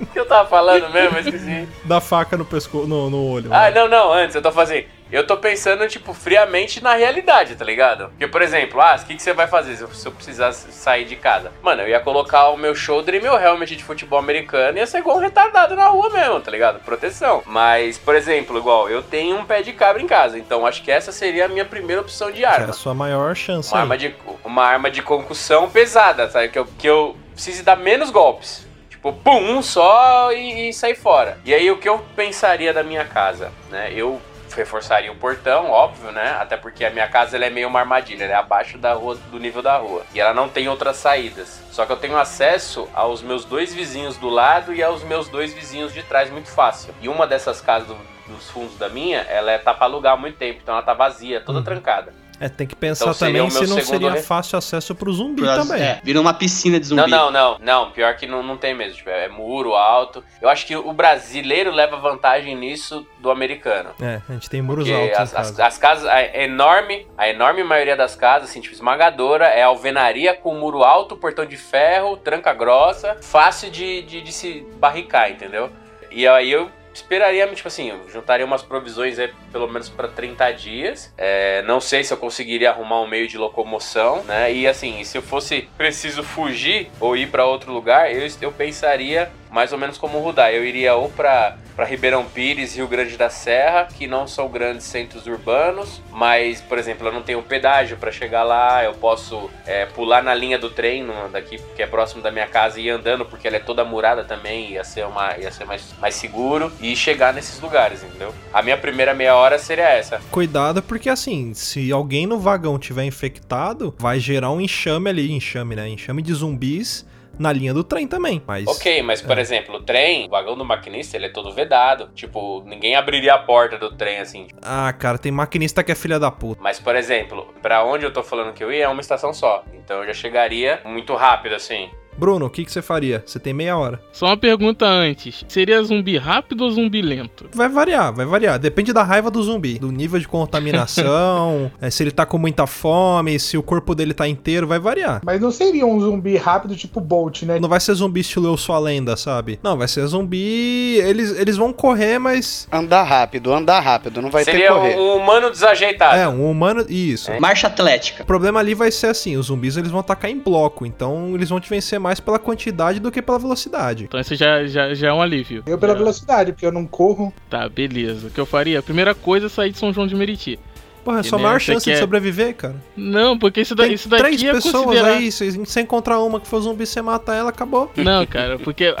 O que eu tava falando mesmo? Eu esqueci. Da faca no pescoço, no, no olho. Ah, não, não, antes, eu tô fazendo. Eu tô pensando, tipo, friamente na realidade, tá ligado? Porque, por exemplo, ah, o que, que você vai fazer se eu, se eu precisar sair de casa? Mano, eu ia colocar o meu shoulder e meu helmet de futebol americano e ia ser igual um retardado na rua mesmo, tá ligado? Proteção. Mas, por exemplo, igual, eu tenho um pé de cabra em casa, então acho que essa seria a minha primeira opção de Que é arma. a sua maior chance. Uma aí. arma, de, uma arma de concussão pesada, sabe? Que eu, que eu precise dar menos golpes. Tipo, pum, um só e, e sair fora. E aí o que eu pensaria da minha casa, né? Eu reforçaria o portão, óbvio, né? Até porque a minha casa ela é meio uma armadilha, ela é abaixo da rua, do nível da rua. E ela não tem outras saídas. Só que eu tenho acesso aos meus dois vizinhos do lado e aos meus dois vizinhos de trás muito fácil. E uma dessas casas do- dos fundos da minha, ela é, tá pra alugar há muito tempo, então ela tá vazia, toda Uhum. trancada. É, tem que pensar Então também se não seria re- fácil acesso pro zumbi Pro- também. É, vira uma piscina de zumbi. Não, não, não, não. Pior que não, não tem mesmo. Tipo, é muro alto. Eu acho que o brasileiro leva vantagem nisso do americano. É, a gente tem muros Porque altos as, as, as casas, a enorme, a enorme maioria das casas, assim, tipo, esmagadora, é alvenaria com muro alto, portão de ferro, tranca grossa, fácil de, de, de se barricar, entendeu? E aí eu esperaria, tipo assim, juntaria umas provisões aí, pelo menos para 30 dias. É, não sei se eu conseguiria arrumar um meio de locomoção, né? E assim, se eu fosse preciso fugir ou ir para outro lugar, eu, eu pensaria mais ou menos como o Rudá. Eu iria ou para Ribeirão Pires, Rio Grande da Serra, que não são grandes centros urbanos, mas, por exemplo, eu não tenho pedágio para chegar lá, eu posso é, pular na linha do trem daqui, que é próximo da minha casa, e ir andando, porque ela é toda murada também, ia ser, uma, ia ser mais, mais seguro, e chegar nesses lugares, entendeu? A minha primeira meia hora seria essa. Cuidado, porque assim, se alguém no vagão tiver infectado, vai gerar um enxame ali, enxame, né? Enxame de zumbis na linha do trem também. Mas Ok, mas por exemplo, o trem, o vagão do maquinista, ele é todo vedado. Tipo, ninguém abriria a porta do trem assim. Ah, cara, tem maquinista que é filha da puta. Mas, por exemplo, pra onde eu tô falando que eu ia é uma estação só. Então eu já chegaria muito rápido assim. Bruno, o que, que você faria? Você tem meia hora. Só uma pergunta antes. Seria zumbi rápido ou zumbi lento? Vai variar, vai variar. Depende da raiva do zumbi, do nível de contaminação, é, se ele tá com muita fome, se o corpo dele tá inteiro, vai variar. Mas não seria um zumbi rápido tipo Bolt, né? Não vai ser zumbi estilo Eu Sou a Lenda, sabe? Não, vai ser zumbi. Eles, eles vão correr, mas. Andar rápido, andar rápido, não vai ter que Seria correr. um humano desajeitado. É, um humano. Isso. Marcha atlética. O problema ali vai ser assim: os zumbis eles vão atacar em bloco, então eles vão te vencer mais pela quantidade do que pela velocidade. Então isso já, já, já é um alívio. Eu pela Já- velocidade, porque eu não corro. Tá, beleza. O que eu faria? A primeira coisa é sair de São João de Meriti. Porra, é sua maior chance de é- sobreviver, cara. Não, porque isso, da, Tem isso daqui três é pessoas considerar... aí, se você encontrar uma que for zumbi, você mata ela, acabou. Não, cara, porque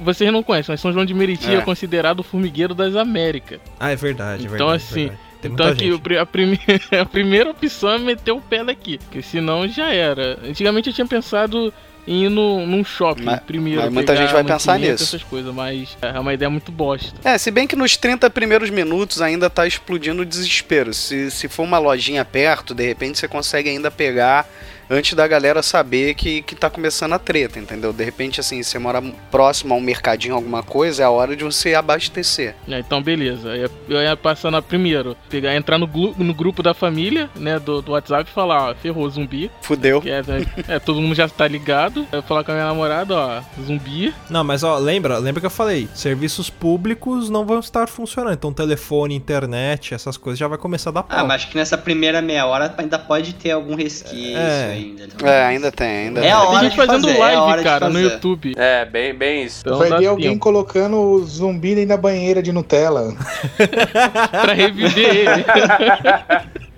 vocês não conhecem, mas São João de Meriti é, É. considerado o formigueiro das Américas. Ah, é verdade, é Então, verdade. assim, verdade. Tem então aqui, a, prime- a primeira opção é meter o pé daqui, porque senão já era. Antigamente eu tinha pensado em ir no, num shopping Mas- primeiro. mas muita gente vai pensar nisso. Essas coisas, mas é uma ideia muito bosta. É, se bem que nos 30 primeiros minutos ainda tá explodindo o desespero. Se, se for uma lojinha perto, de repente você consegue ainda pegar antes da galera saber que, que tá começando a treta, entendeu? De repente, assim, você mora próximo a um mercadinho, alguma coisa, é a hora de você abastecer. É, então, beleza. Eu ia, passar na primeiro, pegar, entrar no, no grupo da família, né, do, do WhatsApp e falar, ó, ferrou, zumbi. Fudeu. É, né, é, todo mundo já tá ligado. Eu ia falar com a minha namorada, ó, zumbi. Não, mas ó, lembra, lembra que eu falei, serviços públicos não vão estar funcionando. Então telefone, internet, essas coisas já vai começar a dar pau. Ah, mas acho que nessa primeira meia hora ainda pode ter algum resquício É. ainda. É, ainda tem, ainda É tem. a Tem hora gente de fazendo fazer, é live, de cara, no. YouTube. É, bem, bem isso. Então Vai ver alguém tempo colocando o zumbi da banheira de Nutella. pra reviver ele.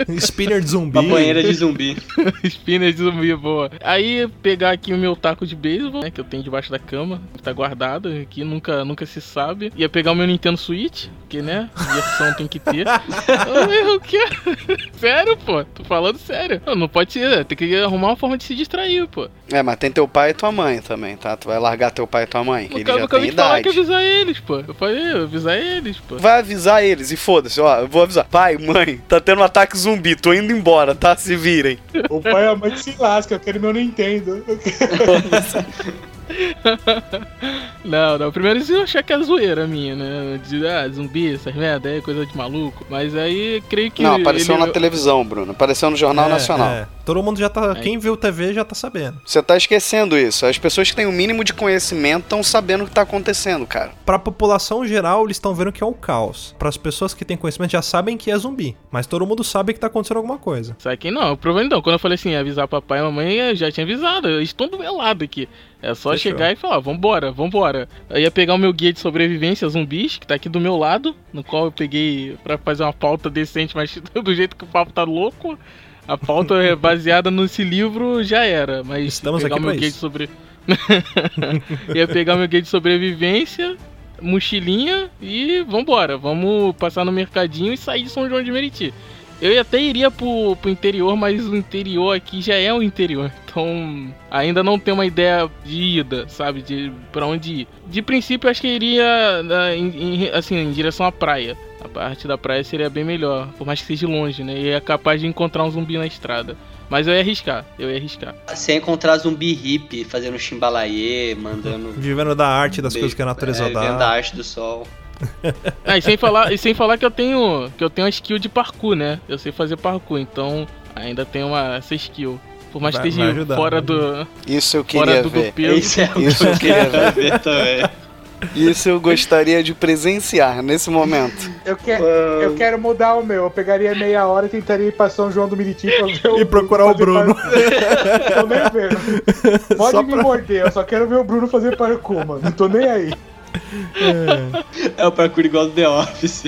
Spinner de zumbi. Uma banheira de zumbi. Spinner de zumbi, boa. Aí pegar aqui o meu taco de beisebol, né, que eu tenho debaixo da cama, que tá guardado aqui, nunca, nunca se sabe. Ia pegar o meu Nintendo Switch, que né, versão tem que ter. Eu, o quê? Sério, pô? Tô falando sério. Não, não pode ser, tem que arrumar uma forma de se distrair, pô. É, mas tem teu pai e tua mãe também, tá? Tu vai largar teu pai e tua mãe, que Eu ele já acabei tem de falar idade. que avisar eles, pô. Eu falei, eu avisar eles, pô. Vai avisar eles e foda-se, ó, eu vou avisar. Pai, mãe, tá tendo um ataque zumbi, tô indo embora, tá? Se virem. o pai e a mãe se lasca, eu quero meu Nintendo. Não, não. Primeiro eles iam achar que é zoeira minha, né? De, ah, zumbi, essas merda aí, coisa de maluco. Mas aí, creio que. Não, apareceu ele- na televisão, Bruno. Apareceu no Jornal É, Nacional. é. Todo mundo já tá. É. Quem viu TV já tá sabendo. Você tá esquecendo isso. As pessoas que têm o mínimo de conhecimento estão sabendo o que tá acontecendo, cara. Pra população geral, eles estão vendo que é um caos. Para as pessoas que têm conhecimento já sabem que é zumbi. Mas todo mundo sabe que tá acontecendo alguma coisa. Sabe quem não? Provavelmente não. Quando eu falei assim, avisar papai e mamãe, eu já tinha avisado. Eles estão do meu lado aqui. É só Fechou. chegar e falar, vambora, vambora. Eu ia pegar o meu guia de sobrevivência zumbis, que tá aqui do meu lado, no qual eu peguei pra fazer uma pauta decente, mas do jeito que o papo tá louco, a pauta é baseada nesse livro já era. Mas Estamos pegar aqui meu guia de sobre... ia pegar meu guia de sobrevivência, mochilinha e vambora. Vamos passar no mercadinho e sair de São João de Meriti. Eu até iria pro, pro interior, mas o interior aqui já é o interior. Então, ainda não tenho uma ideia de ida, sabe? De pra onde ir. De princípio, acho que iria né, assim, em direção à praia. A parte da praia seria bem melhor, por mais que seja longe, né? E é capaz de encontrar um zumbi na estrada. Mas eu ia arriscar, eu ia arriscar. Você ia encontrar zumbi hippie fazendo chimbalaê, mandando. Vivendo da arte das coisas que a natureza é, vivendo da dá. arte do sol. Ah, e sem falar, e sem falar que eu tenho que eu tenho a skill de parkour, né? Eu sei fazer parkour, então ainda tenho uma essa skill. Por mais que esteja ajudar, fora do Isso eu fora queria do, ver. do peso. Isso é o Isso eu queria ver. ver também. Isso eu gostaria de presenciar nesse momento. Eu, que, eu quero mudar o meu. Eu pegaria meia hora e tentaria ir pra São João do Meriti pra ver o E procurar o Bruno. parkour. Tô nem vendo. Pode Só me pra- morder, eu só quero ver o Bruno fazer parkour, mano. Não tô nem aí. É o parkour igual do The Office.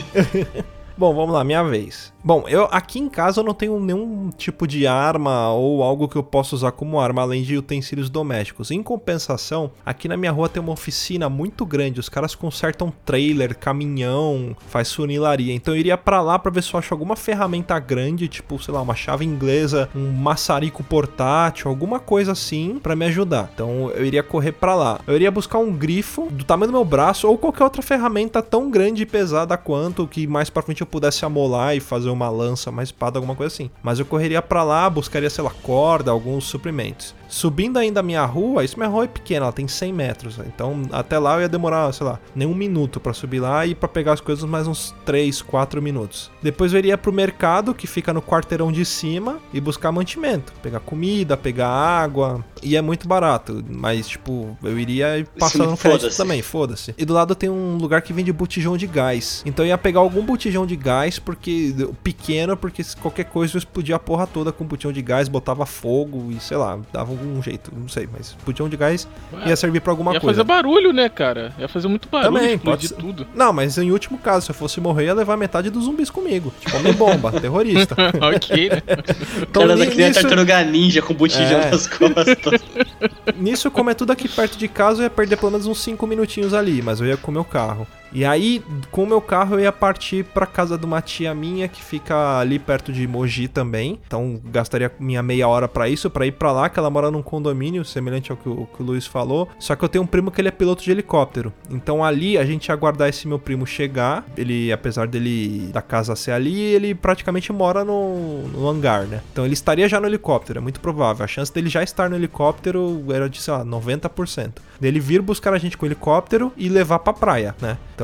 Bom, vamos lá, minha vez. Bom, eu aqui em casa eu não tenho nenhum tipo de arma ou algo que eu possa usar como arma, além de utensílios domésticos. Em compensação, aqui na minha rua tem uma oficina muito grande. Os caras consertam trailer, caminhão, faz funilaria. Então eu iria pra lá pra ver se eu acho alguma ferramenta grande, tipo, sei lá, uma chave inglesa, um maçarico portátil, alguma coisa assim pra me ajudar. Então eu iria correr pra lá. Eu iria buscar um grifo do tamanho do meu braço ou qualquer outra ferramenta tão grande e pesada quanto que mais pra frente eu pudesse amolar e fazer uma lança, uma espada, alguma coisa assim. Mas eu correria pra lá, buscaria, sei lá, corda, alguns suprimentos. Subindo ainda a minha rua, isso minha rua é pequena, ela tem 100 metros. Então até lá eu ia demorar, sei lá, nem um minuto pra subir lá e pra pegar as coisas mais uns 3, 4 minutos. Depois eu iria pro mercado, que fica no quarteirão de cima, e buscar mantimento. Pegar comida, pegar água. E é muito barato, mas tipo, eu iria passando no crédito foda-se. também, foda-se. E do lado tem um lugar que vende botijão de gás. Então eu ia pegar algum botijão de gás, porque pequeno, porque se qualquer coisa eu explodia a porra toda com botijão de gás, botava fogo e sei lá, dava algum jeito, não sei, mas botijão de gás ia servir pra alguma Ia coisa. fazer barulho, né, cara? Ia fazer muito barulho, Também, pode explodir ser. tudo. Não, mas em último caso, se eu fosse morrer, eu ia levar metade dos zumbis comigo. Tipo, homem bomba, terrorista. ok, né? Então, Cara criança nisso, tartaruga ninja com botijão É. nas costas. nisso, como é tudo aqui perto de casa, eu ia perder pelo menos uns 5 minutinhos ali, mas eu ia com o meu carro. E aí, com o meu carro, eu ia partir pra casa de uma tia minha que fica ali perto de Mogi também. Então, gastaria minha meia hora pra isso, pra ir pra lá, que ela mora num condomínio, semelhante ao que o, que o Luiz falou. Só que eu tenho um primo que ele é piloto de helicóptero. Então, ali, a gente ia aguardar esse meu primo chegar. Ele, apesar dele da casa ser ali, ele praticamente mora no, no hangar, né? Então, ele estaria já no helicóptero, é muito provável. A chance dele já estar no helicóptero era de, sei lá, 90%. Dele vir buscar a gente com o helicóptero e levar pra praia, né? Então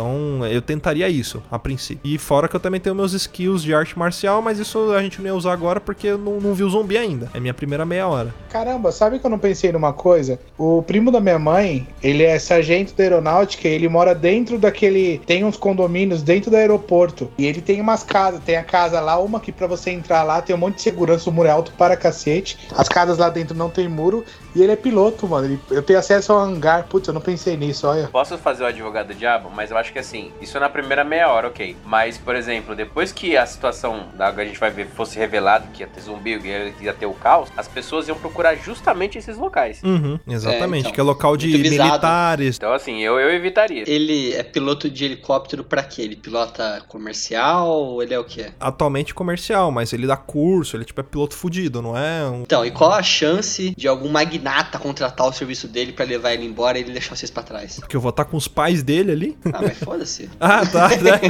eu tentaria isso, a princípio. E fora que eu também tenho meus skills de arte marcial, mas isso a gente não ia usar agora porque eu não, não vi o zumbi ainda. É minha primeira meia hora. Caramba, sabe que eu não pensei numa coisa? O primo da minha mãe, ele é sargento da aeronáutica ele mora dentro daquele. Tem uns condomínios dentro do aeroporto. E ele tem umas casas. Tem a casa lá, uma que pra você entrar lá tem um monte de segurança, o muro é alto para cacete. As casas lá dentro não tem muro. E ele é piloto, mano. Ele- eu tenho acesso ao hangar. Putz, eu não pensei nisso, olha. Posso fazer o advogado do diabo, mas eu acho que assim, isso é na primeira meia hora, ok. Mas, por exemplo, depois que a situação da a gente vai ver fosse revelado que ia ter zumbi, que ia, ia ter o caos, as pessoas iam procurar justamente esses locais. Uhum, exatamente. então, que é local de militares. Então, assim, eu, eu evitaria. Ele é piloto de helicóptero pra quê? Ele pilota comercial ou ele é o quê? Atualmente comercial, mas ele dá curso, ele tipo é piloto fudido, não é? Um... Então, e qual a chance de algum magnata contratar o serviço dele pra levar ele embora e ele deixar vocês pra trás? Porque eu vou estar com os pais dele ali. Ah, mas foda-se. Ah, tá. né?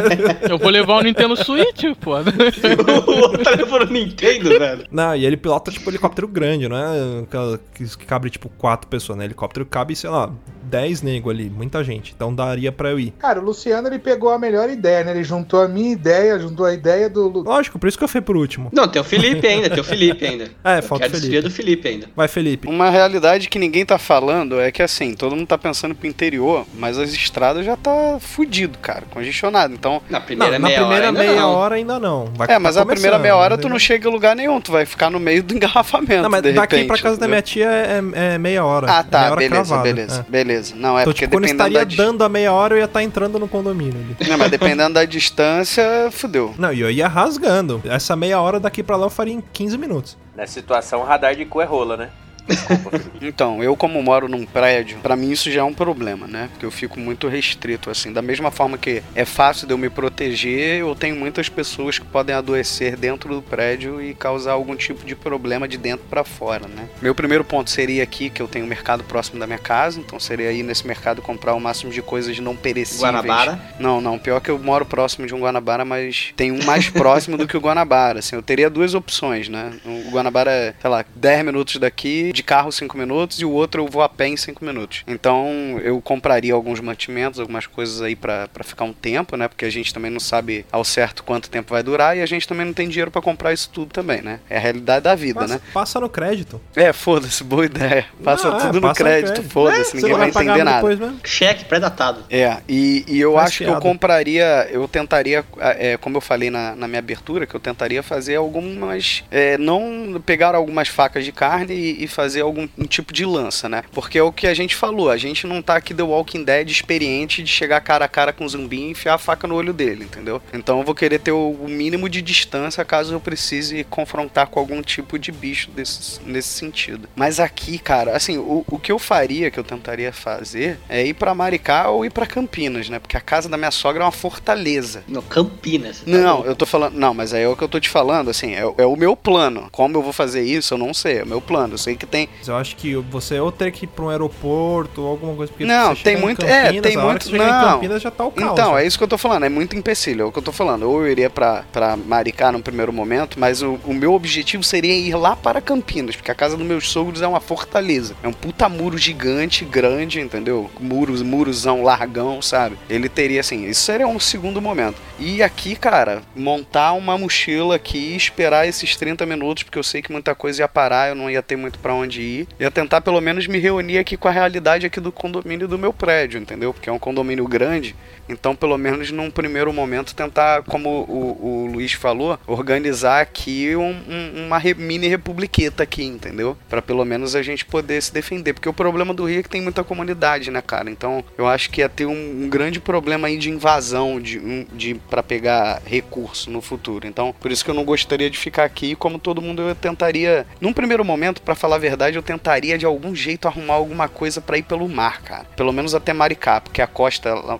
Eu vou levar o Nintendo Switch, pô. o outro levou no Nintendo, velho. Não, e ele pilota, tipo, helicóptero grande, não é que cabe, tipo, quatro pessoas, né? Helicóptero cabe, sei lá, 10 nego ali, muita gente. Então daria pra eu ir. Cara, o Luciano ele pegou a melhor ideia, né? Ele juntou a minha ideia, juntou a ideia do. Lógico, por isso que eu fui por último. Não, tem o Felipe ainda, tem o Felipe ainda. É, Eu falta o Felipe. desvia do Felipe ainda. Vai, Felipe. Uma realidade que ninguém tá falando é que assim, todo mundo tá pensando pro interior, mas as estradas já tá fudido, cara, congestionado. Então, Na primeira Não, na meia primeira hora ainda meia não. hora ainda não. Vai é, mas tá a primeira meia hora tu não chega em lugar nenhum, tu vai ficar no meio do engarrafamento. Não, mas de daqui repente, pra casa da entendeu? minha tia é, é- é meia hora. Ah, tá, meia hora beleza, cravada, beleza, é. Beleza. Não, é Então, porque tipo, quando dependendo estaria da, dando a meia hora, eu ia estar entrando no condomínio ali. Não, mas dependendo da distância, fudeu. Não, e eu ia rasgando. Essa meia hora daqui pra lá eu faria em 15 minutos. Nessa situação, radar de cu é rola, né? Então, eu como moro num prédio, pra mim isso já é um problema, né? Porque eu fico muito restrito, assim. Da mesma forma que é fácil de eu me proteger, eu tenho muitas pessoas que podem adoecer dentro do prédio e causar algum tipo de problema de dentro pra fora, né? Meu primeiro ponto seria aqui, que eu tenho um mercado próximo da minha casa, então seria ir nesse mercado comprar o máximo de coisas não perecíveis. Guanabara. Não, não. Pior que eu moro próximo de um Guanabara, mas tem um mais próximo do que o Guanabara. Assim, eu teria duas opções, né? O Guanabara é, sei lá, 10 minutos daqui, de carro 5 minutos, e o outro eu vou a pé em 5 minutos. Então eu compraria alguns mantimentos, algumas coisas aí pra pra ficar um tempo, né? Porque a gente também não sabe ao certo quanto tempo vai durar e a gente também não tem dinheiro pra comprar isso tudo também, né? É a realidade da vida, Passa, né? passa no crédito. É, foda-se, boa ideia. Passa Não, é, tudo no passa no crédito, crédito. foda-se, É, ninguém vai pagar entender nada. Cheque pré-datado. É, e, e eu Faz acho que eu fiado. compraria, eu tentaria, é, como eu falei na, na minha abertura, que eu tentaria fazer algumas. é, não pegar algumas facas de carne e, e fazer algum um tipo de lança, né? Porque é o que a gente falou, a gente não tá aqui The Walking Dead experiente de chegar cara a cara com o zumbi e enfiar a faca no olho dele, entendeu? Então eu vou querer ter o, mínimo de distância caso eu precise confrontar com algum tipo de bicho desse, nesse sentido. Mas aqui, cara, assim, o, o que eu faria, que eu tentaria fazer, é ir pra Maricá ou ir pra Campinas, né? Porque a casa da minha sogra é uma fortaleza. No Campinas. tá Não, eu tô falando. Não, mas aí é o que eu tô te falando, assim, é, é o meu plano. Como eu vou fazer isso, eu não sei. É o meu plano. Eu sei que tem. Eu acho que você ou teria que ir pra um aeroporto ou alguma coisa. Porque Não, tem muito- é, Campinas, tem a hora muito- não. Campinas já tá o caos. Então, né? é isso que eu tô falando, é muito empecilho, é o que eu tô falando. Ou eu iria pra, pra Maricá no primeiro momento, mas o, o meu objetivo seria ir lá para Campinas, porque a casa dos meus sogros é uma fortaleza. É um puta muro gigante, grande, entendeu? Muros, murozão largão, sabe? Ele teria assim, isso seria um segundo momento. E aqui, cara, montar uma mochila aqui, esperar esses 30 minutos, porque eu sei que muita coisa ia parar, eu não ia ter muito pra onde ir. Ia tentar pelo menos me reunir aqui com a realidade aqui do condomínio do meu prédio, entendeu? Porque é um condomínio grande. Então, pelo menos num primeiro momento, tentar, como o, o Luiz falou, organizar aqui um- um- uma mini republiqueta aqui, entendeu? Pra pelo menos a gente poder se defender. Porque o problema do Rio é que tem muita comunidade, né, cara? Então, eu acho que ia ter um, um grande problema aí de invasão de, de para pegar recurso no futuro. Então, por isso que eu não gostaria de ficar aqui. Como todo mundo, eu tentaria, num primeiro momento, pra falar a verdade, eu tentaria de algum jeito arrumar alguma coisa pra ir pelo mar, cara. Pelo menos até Maricá, porque a costa, lá-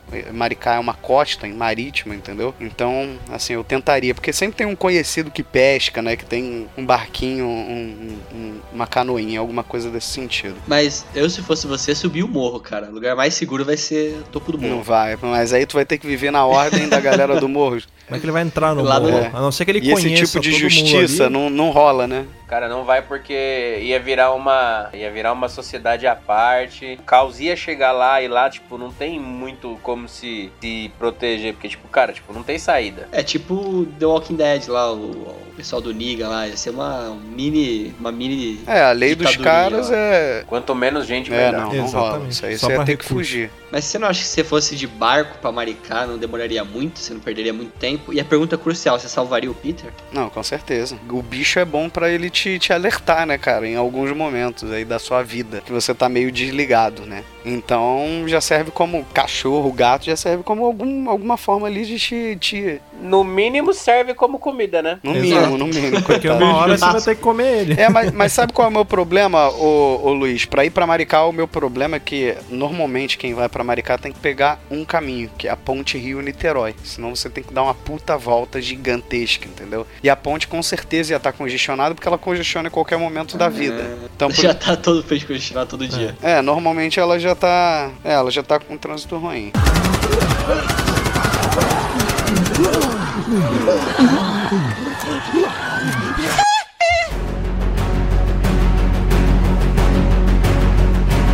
Maricá é uma costa em marítima, entendeu? Então, assim, eu tentaria, porque sempre tem um conhecido que pesca, né? Que tem um barquinho, um- um- uma canoinha, alguma coisa desse sentido. Mas eu, se fosse você, subir o morro, cara. O lugar mais seguro vai ser o topo do Não morro. vai, mas aí tu vai ter que viver na ordem da galera do morro. Como é que ele vai entrar no Lá morro? no- A não ser que ele E esse conheça tipo de justiça ali. não, não rola, né? Cara, não vai porque ia virar uma. ia virar uma sociedade à parte. O caos ia chegar lá e lá, tipo, não tem muito como se, se proteger. Porque, tipo, cara, tipo, não tem saída. É tipo The Walking Dead lá, o, pessoal do Niga lá. Ia ser uma um mini. Uma mini. É, a lei dos caras ó. é. Quanto menos gente, É, melhor. não, não rola. Isso aí Só você ia ter que fugir. Mas você não acha que se você fosse de barco pra Maricá não demoraria muito? Você não perderia muito tempo? E a pergunta crucial: você salvaria o Peter? Não, com certeza. O bicho é bom pra ele te, te alertar, né, cara? Em alguns momentos aí da sua vida. Que você tá meio desligado, né? Então já serve como cachorro, gato, já serve como algum, alguma forma ali de te. te No mínimo serve como comida, né? no Exato. mínimo, no mínimo. Porque uma hora você vai ter que comer ele. É, mas, mas sabe qual é o meu problema, ô, ô Luiz? Pra ir pra Maricá, o meu problema é que normalmente quem vai pra Maricá tem que pegar um caminho, que é a ponte Rio-Niterói. Senão você tem que dar uma puta volta gigantesca, entendeu? E a ponte com certeza ia estar congestionada porque ela congestiona em qualquer momento da vida. Então, por- Já tá todo feito congestionado todo dia. é, normalmente ela já tá. É, ela já tá com um trânsito ruim.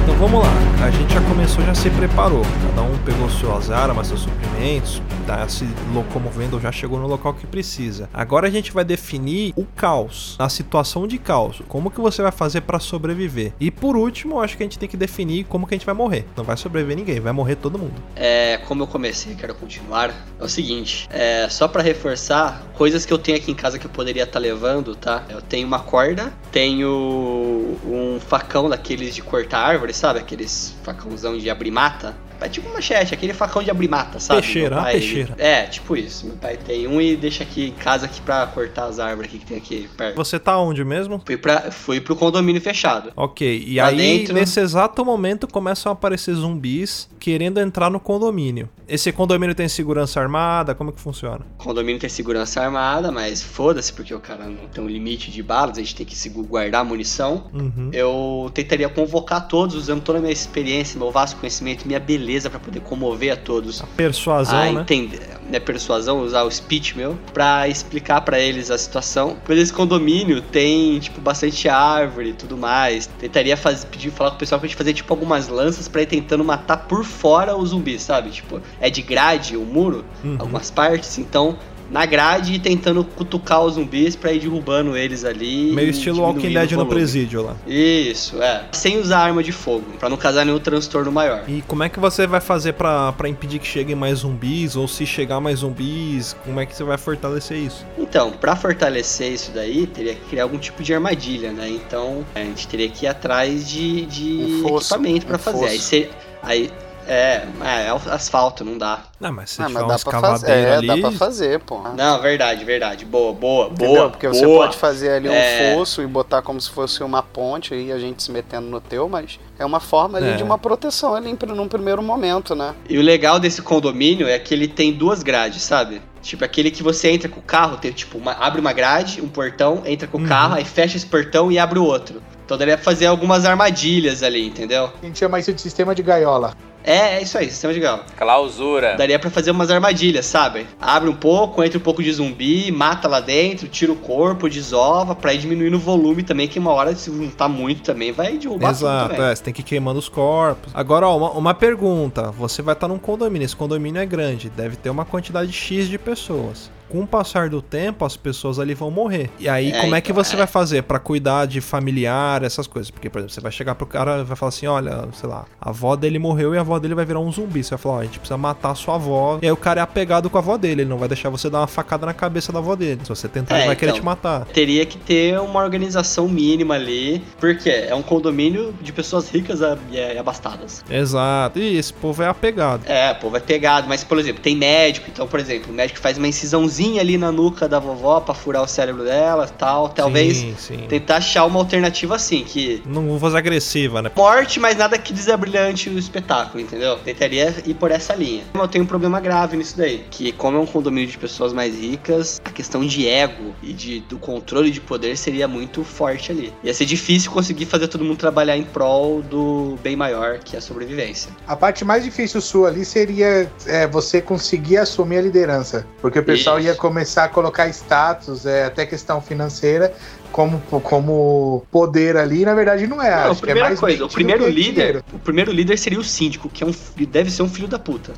Então vamos lá. A gente já começou já se preparou. Cada um pegou suas armas, seus suprimentos, tá se locomovendo já chegou no local que precisa. Agora a gente vai definir o caos, a situação de caos. Como que você vai fazer para sobreviver? E por último, acho que a gente tem que definir como que a gente vai morrer. Não vai sobreviver ninguém, vai morrer todo mundo. É, como eu comecei, quero continuar. É o seguinte, é, só pra reforçar, coisas que eu tenho aqui em casa que eu poderia estar levando, tá? Eu tenho uma corda, tenho um facão daqueles de cortar árvore, sabe? Aqueles facãozão de abrir mata. É tipo uma machete, aquele facão de abrir mata, sabe? Peixeira, pai, peixeira. É, tipo isso. Meu pai tem um e deixa aqui em casa aqui pra cortar as árvores que tem aqui perto. Você tá onde mesmo? Fui, pra, fui pro condomínio fechado. Ok, e Lá aí dentro- nesse exato momento começam a aparecer zumbis querendo entrar no condomínio. Esse condomínio tem segurança armada? Como que funciona? O condomínio tem segurança armada, mas foda-se, porque o cara não tem um limite de balas, a gente tem que guardar munição. Uhum. Eu tentaria convocar todos, usando toda a minha experiência, meu vasto conhecimento, minha beleza pra poder comover a todos. A persuasão, a né? entender, minha persuasão, usar o speech meu, pra explicar pra eles a situação. Pois esse condomínio tem, tipo, bastante árvore e tudo mais. Tentaria fazer, pedir, falar com o pessoal pra gente fazer, tipo, algumas lanças pra ir tentando matar por fora os zumbis, sabe? Tipo, é de grade o muro, Uhum. algumas partes, então. Na grade, tentando cutucar os zumbis pra ir derrubando eles ali. Meio e estilo Walking Dead no presídio lá. Isso, é. Sem usar arma de fogo, pra não causar nenhum transtorno maior. E como é que você vai fazer pra pra impedir que cheguem mais zumbis? Ou se chegar mais zumbis, como é que você vai fortalecer isso? Então, pra fortalecer isso daí, teria que criar algum tipo de armadilha, né? Então, a gente teria que ir atrás de, de Um fosso, equipamento pra um fazer. fosso. Aí, ser- aí é, é, asfalto, não dá. Não, mas se Ah, tiver mas dá pra fazer. É, ali. dá pra fazer, pô. Não, verdade, verdade. Boa, boa, Entendeu? boa. Porque você boa. pode fazer ali um É. fosso e botar como se fosse uma ponte e a gente se metendo no teu, mas é uma forma ali É. de uma proteção ali num primeiro momento, né? E o legal desse condomínio é que ele tem duas grades, sabe? Tipo, aquele que você entra com o carro, tem tipo, uma- abre uma grade, um portão, entra com o Uhum. carro, aí fecha esse portão e abre o outro. Então daria pra fazer algumas armadilhas ali, entendeu? A gente chama isso de sistema de gaiola. É, é isso aí, sistema de galo. Clausura. Daria pra fazer umas armadilhas, sabe? Abre um pouco, entra um pouco de zumbi, mata lá dentro, tira o corpo, desova, pra ir diminuindo o volume também, que uma hora, se juntar muito também, vai derrubar tudo Exato, também. é, você tem que ir queimando os corpos. Agora, ó, uma, uma pergunta. Você vai estar num condomínio, esse condomínio é grande, deve ter uma quantidade X de pessoas. Com o passar do tempo, as pessoas ali vão morrer. E aí, É, como é que então, você é. vai fazer pra cuidar de familiar, essas coisas? Porque, por exemplo, você vai chegar pro cara e vai falar assim: olha, sei lá, a avó dele morreu e a avó dele vai virar um zumbi. Você vai falar: ó, a gente precisa matar a sua avó. E aí o cara é apegado com a avó dele, ele não vai deixar você dar uma facada na cabeça da avó dele. Se você tentar, É, ele vai querer então. te matar. Teria que ter uma organização mínima ali, porque é um condomínio de pessoas ricas e e abastadas. Exato. E esse povo é apegado. É, pô, vai pegado, mas, por exemplo, tem médico, então, por exemplo, o médico faz uma incisãozinha ali na nuca da vovó pra furar o cérebro dela tal. Talvez Sim, sim. tentar achar uma alternativa assim, que Não fazer agressiva, né? morte, mas nada que desabrilhante o espetáculo, entendeu? Tentaria ir por essa linha. Eu tenho um problema grave nisso daí, que como é um condomínio de pessoas mais ricas, a questão de ego e de, do controle de poder seria muito forte ali. Ia ser difícil conseguir fazer todo mundo trabalhar em prol do bem maior, que é a sobrevivência. A parte mais difícil sua ali seria é, você conseguir assumir a liderança. Porque o pessoal. Ia começar a colocar status, é, até questão financeira, como, como poder ali. Na verdade, não é. Não, a Acho que é primeira mais coisa, o primeiro líder, dinheiro. o primeiro líder seria o síndico, que é um, deve ser um filho da puta.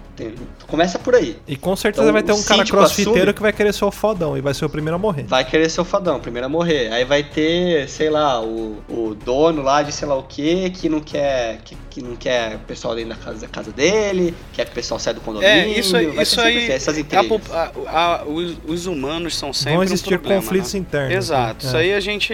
Começa por aí. E com certeza Então, vai ter um cara crossfiteiro assume- que vai querer ser o fodão e vai ser o primeiro a morrer. Vai querer ser o fadão, primeiro a morrer. Aí vai ter, sei lá, o, o dono lá de sei lá o que, que não quer. Que, que não quer o pessoal dentro da casa, da casa dele, quer que o pessoal saia do condomínio. É, isso, isso aí. Essas a a- a- os, os humanos são sempre Vão um existir problema, conflitos né? internos. Exato. né? Isso aí a gente.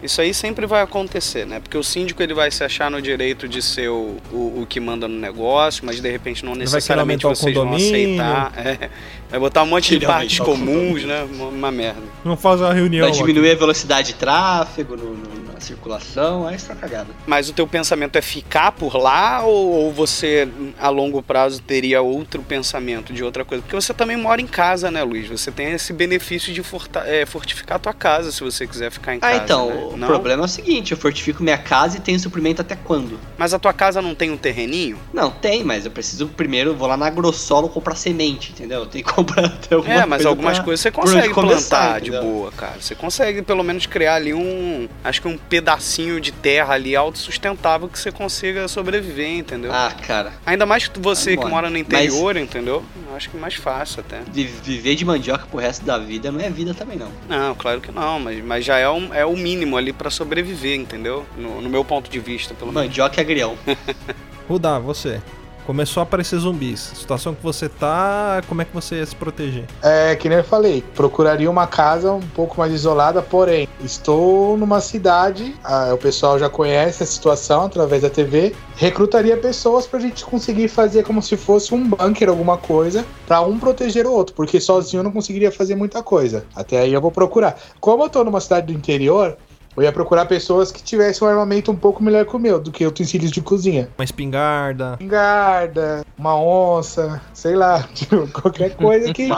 Isso aí sempre vai acontecer, né? Porque o síndico ele vai se achar no direito de ser o, o, o que manda no negócio, mas de repente não necessariamente vocês vão aceitar. É. Vai botar um monte de partes comuns, né? Uma, uma merda. Não faz uma reunião. Vai aqui. diminuir a velocidade de tráfego no- no- na circulação, aí está cagada. Mas o teu pensamento é ficar por lá ou, ou você a longo prazo teria outro pensamento de outra coisa? Porque você também mora em casa, né, Luiz? Você tem esse benefício de é, fortificar a tua casa se você quiser ficar em Ah, casa. então, né? o Não? problema é o seguinte, eu fortifico minha casa e tenho suprimento até quando? Mas a tua casa não tem um terreninho? Não, tem, mas eu preciso primeiro, vou lá na Grossolo comprar semente, entendeu? Eu tenho que comprar até alguma É, mas coisa algumas pra- coisas você consegue começar, plantar de entendeu? boa, cara. Você consegue pelo menos criar ali um, acho que um pedacinho de terra ali autossustentável que você consiga sobreviver, entendeu? Ah, cara. Ainda mais que você que mora no interior, entendeu? Eu acho que é mais fácil até. vi- Viver de mandioca pro resto da vida não é vida também, não. Não, claro que não, mas, mas já é, um, é o mínimo ali pra sobreviver, entendeu? No, no meu ponto de vista, pelo menos. Mandioca é agrião. Rudá, você. Começou a aparecer zumbis. Situação que você tá, como é que você ia se proteger? É, que nem eu falei, procuraria uma casa um pouco mais isolada, porém, estou numa cidade, ah, o pessoal já conhece a situação através da TV, recrutaria pessoas pra gente conseguir fazer como se fosse um bunker, alguma coisa, pra um proteger o outro, porque sozinho eu não conseguiria fazer muita coisa. Até aí eu vou procurar. Como eu tô numa cidade do interior, eu ia procurar pessoas que tivessem um armamento um pouco melhor que o meu, do que utensílios de cozinha. Uma espingarda. Espingarda, uma onça, sei lá, tipo, qualquer coisa que,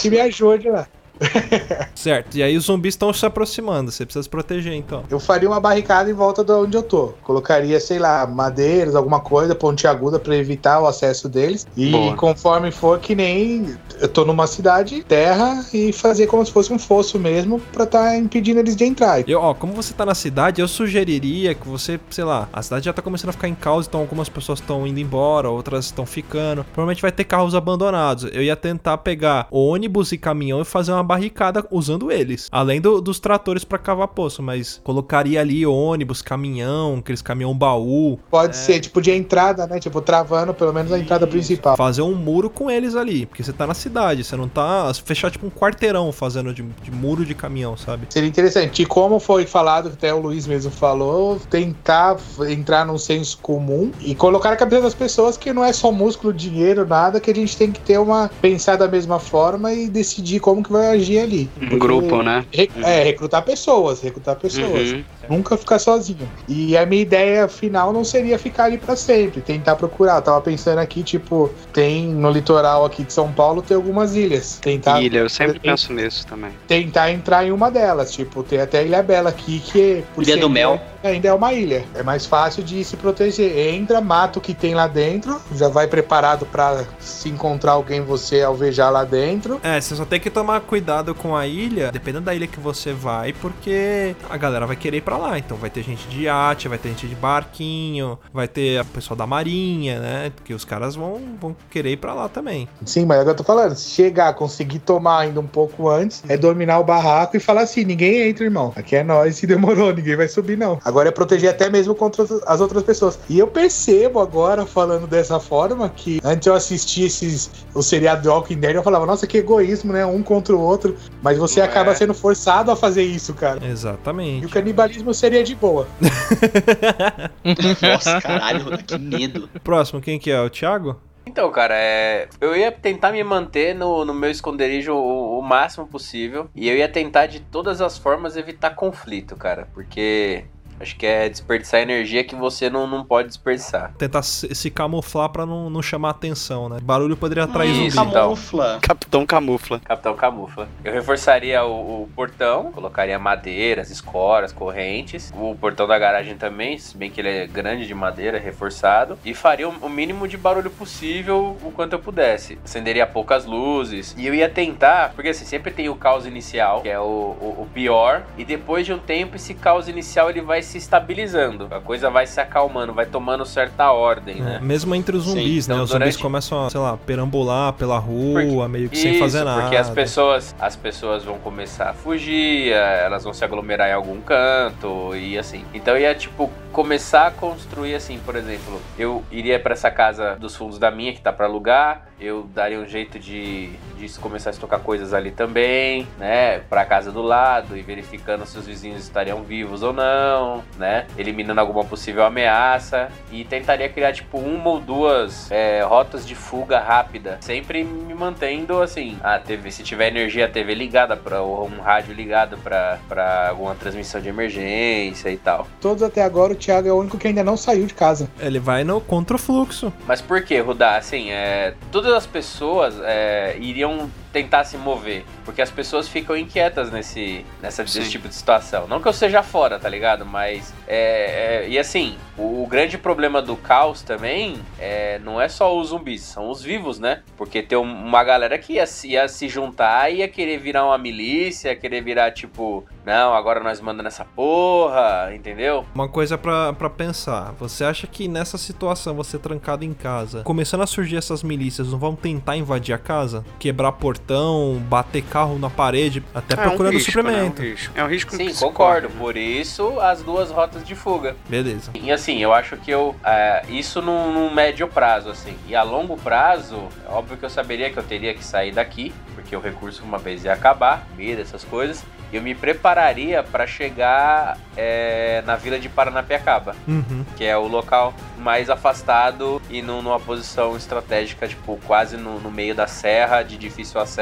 que me ajude lá. Certo, e aí os zumbis estão se aproximando, você precisa se proteger então. Eu faria uma barricada em volta de onde eu tô. Colocaria, sei lá, madeiras, alguma coisa, pontiaguda pra evitar o acesso deles. E Boa. conforme for, que nem eu tô numa cidade, terra, e fazer como se fosse um fosso mesmo pra tá impedindo eles de entrar. Eu, ó, como você tá na cidade, eu sugeriria que você, sei lá, a cidade já tá começando a ficar em caos, então algumas pessoas estão indo embora, outras estão ficando. Provavelmente vai ter carros abandonados. Eu ia tentar pegar ônibus e caminhão e fazer uma barricada usando eles. Além do- dos tratores pra cavar poço, mas colocaria ali ônibus, caminhão, aqueles caminhão baú, Pode ser tipo de entrada, né? Tipo, travando pelo menos a entrada principal. fazer um muro com eles ali, porque você tá na cidade, você não tá fechar tipo um quarteirão fazendo de, de muro de caminhão, sabe? Seria interessante. E como foi falado, até o Luiz mesmo falou, tentar entrar num senso comum e colocar na cabeça das pessoas que não é só músculo, dinheiro, nada, que a gente tem que ter uma. pensar da mesma forma e decidir como que vai agir ali. Um grupo, né? Re- É, recrutar pessoas, recrutar pessoas. Uhum. Nunca ficar sozinho. E a minha ideia final não seria ficar ali pra sempre, tentar procurar. Eu tava pensando aqui, tipo, tem no litoral aqui de São Paulo, tem algumas ilhas. Tentar Ilha, eu sempre tem- penso nisso também. tentar entrar em uma delas. Tipo, tem até a Ilha Bela aqui, que por Ilha do Mel. ainda é uma ilha. É mais fácil de se proteger. Entra, mata o que tem lá dentro, já vai preparado pra se encontrar alguém você alvejar lá dentro. É, você só tem que tomar cuidado com a ilha, dependendo da ilha que você vai, porque a galera vai querer ir pra lá. Então vai ter gente de iate, vai ter gente de barquinho, vai ter a pessoa da marinha, né? Que os caras vão, vão querer ir pra lá também. Sim, mas é o que eu tô falando. Se chegar, conseguir tomar ainda um pouco antes, é dominar o barraco e falar assim: ninguém entra, irmão. Aqui é nós, se demorou, ninguém vai subir, não. Agora é proteger até mesmo contra as outras pessoas. E eu percebo agora, falando dessa forma, que antes eu assistia esses, o seriado The Walking Dead, eu falava, nossa, que egoísmo, né? Um contra o outro. Mas você É. acaba sendo forçado a fazer isso, cara. E o Exatamente. canibalismo seria de boa. Nossa, caralho, que medo. Próximo, quem que é? O Thiago? Então, cara, é... eu ia tentar me manter no, no meu esconderijo o, o máximo possível. E eu ia tentar de todas as formas evitar conflito, cara. Porque acho que é desperdiçar energia que você não, não pode desperdiçar. Tentar se, se camuflar pra não, não chamar atenção, né? Barulho poderia atrair Isso, zumbi. então. Camufla. Capitão Camufla. Capitão Camufla. Eu reforçaria o, o portão, colocaria madeiras, escoras, correntes. O portão da garagem também, se bem que ele é grande de madeira, reforçado. E faria o, o mínimo de barulho possível o quanto eu pudesse. Acenderia poucas luzes. E eu ia tentar, porque assim, sempre tem o caos inicial, que é o, o, o pior. E depois de um tempo, esse caos inicial ele vai se estabilizando. A coisa vai se acalmando, vai tomando certa ordem, né? É, mesmo entre os zumbis, Sim, né? então Os zumbis durante- começam a, sei lá, perambular pela rua, Porque- meio que sem fazer nada. Porque as pessoas, as pessoas vão começar a fugir, eh, elas vão se aglomerar em algum canto e assim. Então ia tipo começar a construir assim, por exemplo, eu iria pra essa casa dos fundos da minha que tá pra alugar, eu daria um jeito de, de começar a estocar coisas ali também, né, Pra casa do lado e verificando se os vizinhos estariam vivos ou não, né, eliminando alguma possível ameaça e tentaria criar tipo uma ou duas eh, rotas de fuga rápida, sempre me mantendo assim, a TV, se tiver energia, a TV ligada para um rádio ligado pra para alguma transmissão de emergência e tal. Todos até agora, o Thiago é o único que ainda não saiu de casa. Ele vai no contra o fluxo. Mas por que, Rudá? Assim, é, todas as pessoas é, iriam tentar se mover. Porque as pessoas ficam inquietas nesse, nessa, Sim. nesse tipo de situação. Não que eu seja fora, tá ligado? Mas. É, é- e assim, o, o grande problema do caos também é, não é só os zumbis, são os vivos, né? Porque tem um- uma galera que ia, se- ia se juntar e ia querer virar uma milícia, ia querer virar tipo, não, agora nós mandamos nessa porra, entendeu? Uma coisa pra, pra pensar. Você acha que nessa situação, você trancado em casa, começando a surgir essas milícias, não vão tentar invadir a casa? Quebrar portão, bater carro na parede, até É um procurando risco, suprimento. Né? É um risco. É um risco Sim, concordo. corre, né? Por isso, as duas rotas de fuga. Beleza. E assim, eu acho que eu. é, isso num, num médio prazo, assim. E a longo prazo, é óbvio que eu saberia que eu teria que sair daqui, porque o recurso uma vez ia acabar, comida, essas coisas. Eu me prepararia para chegar é, na vila de Paranapiacaba, Uhum. que é o local mais afastado e num- numa posição estratégica, tipo, quase no, no meio da serra, de difícil acesso.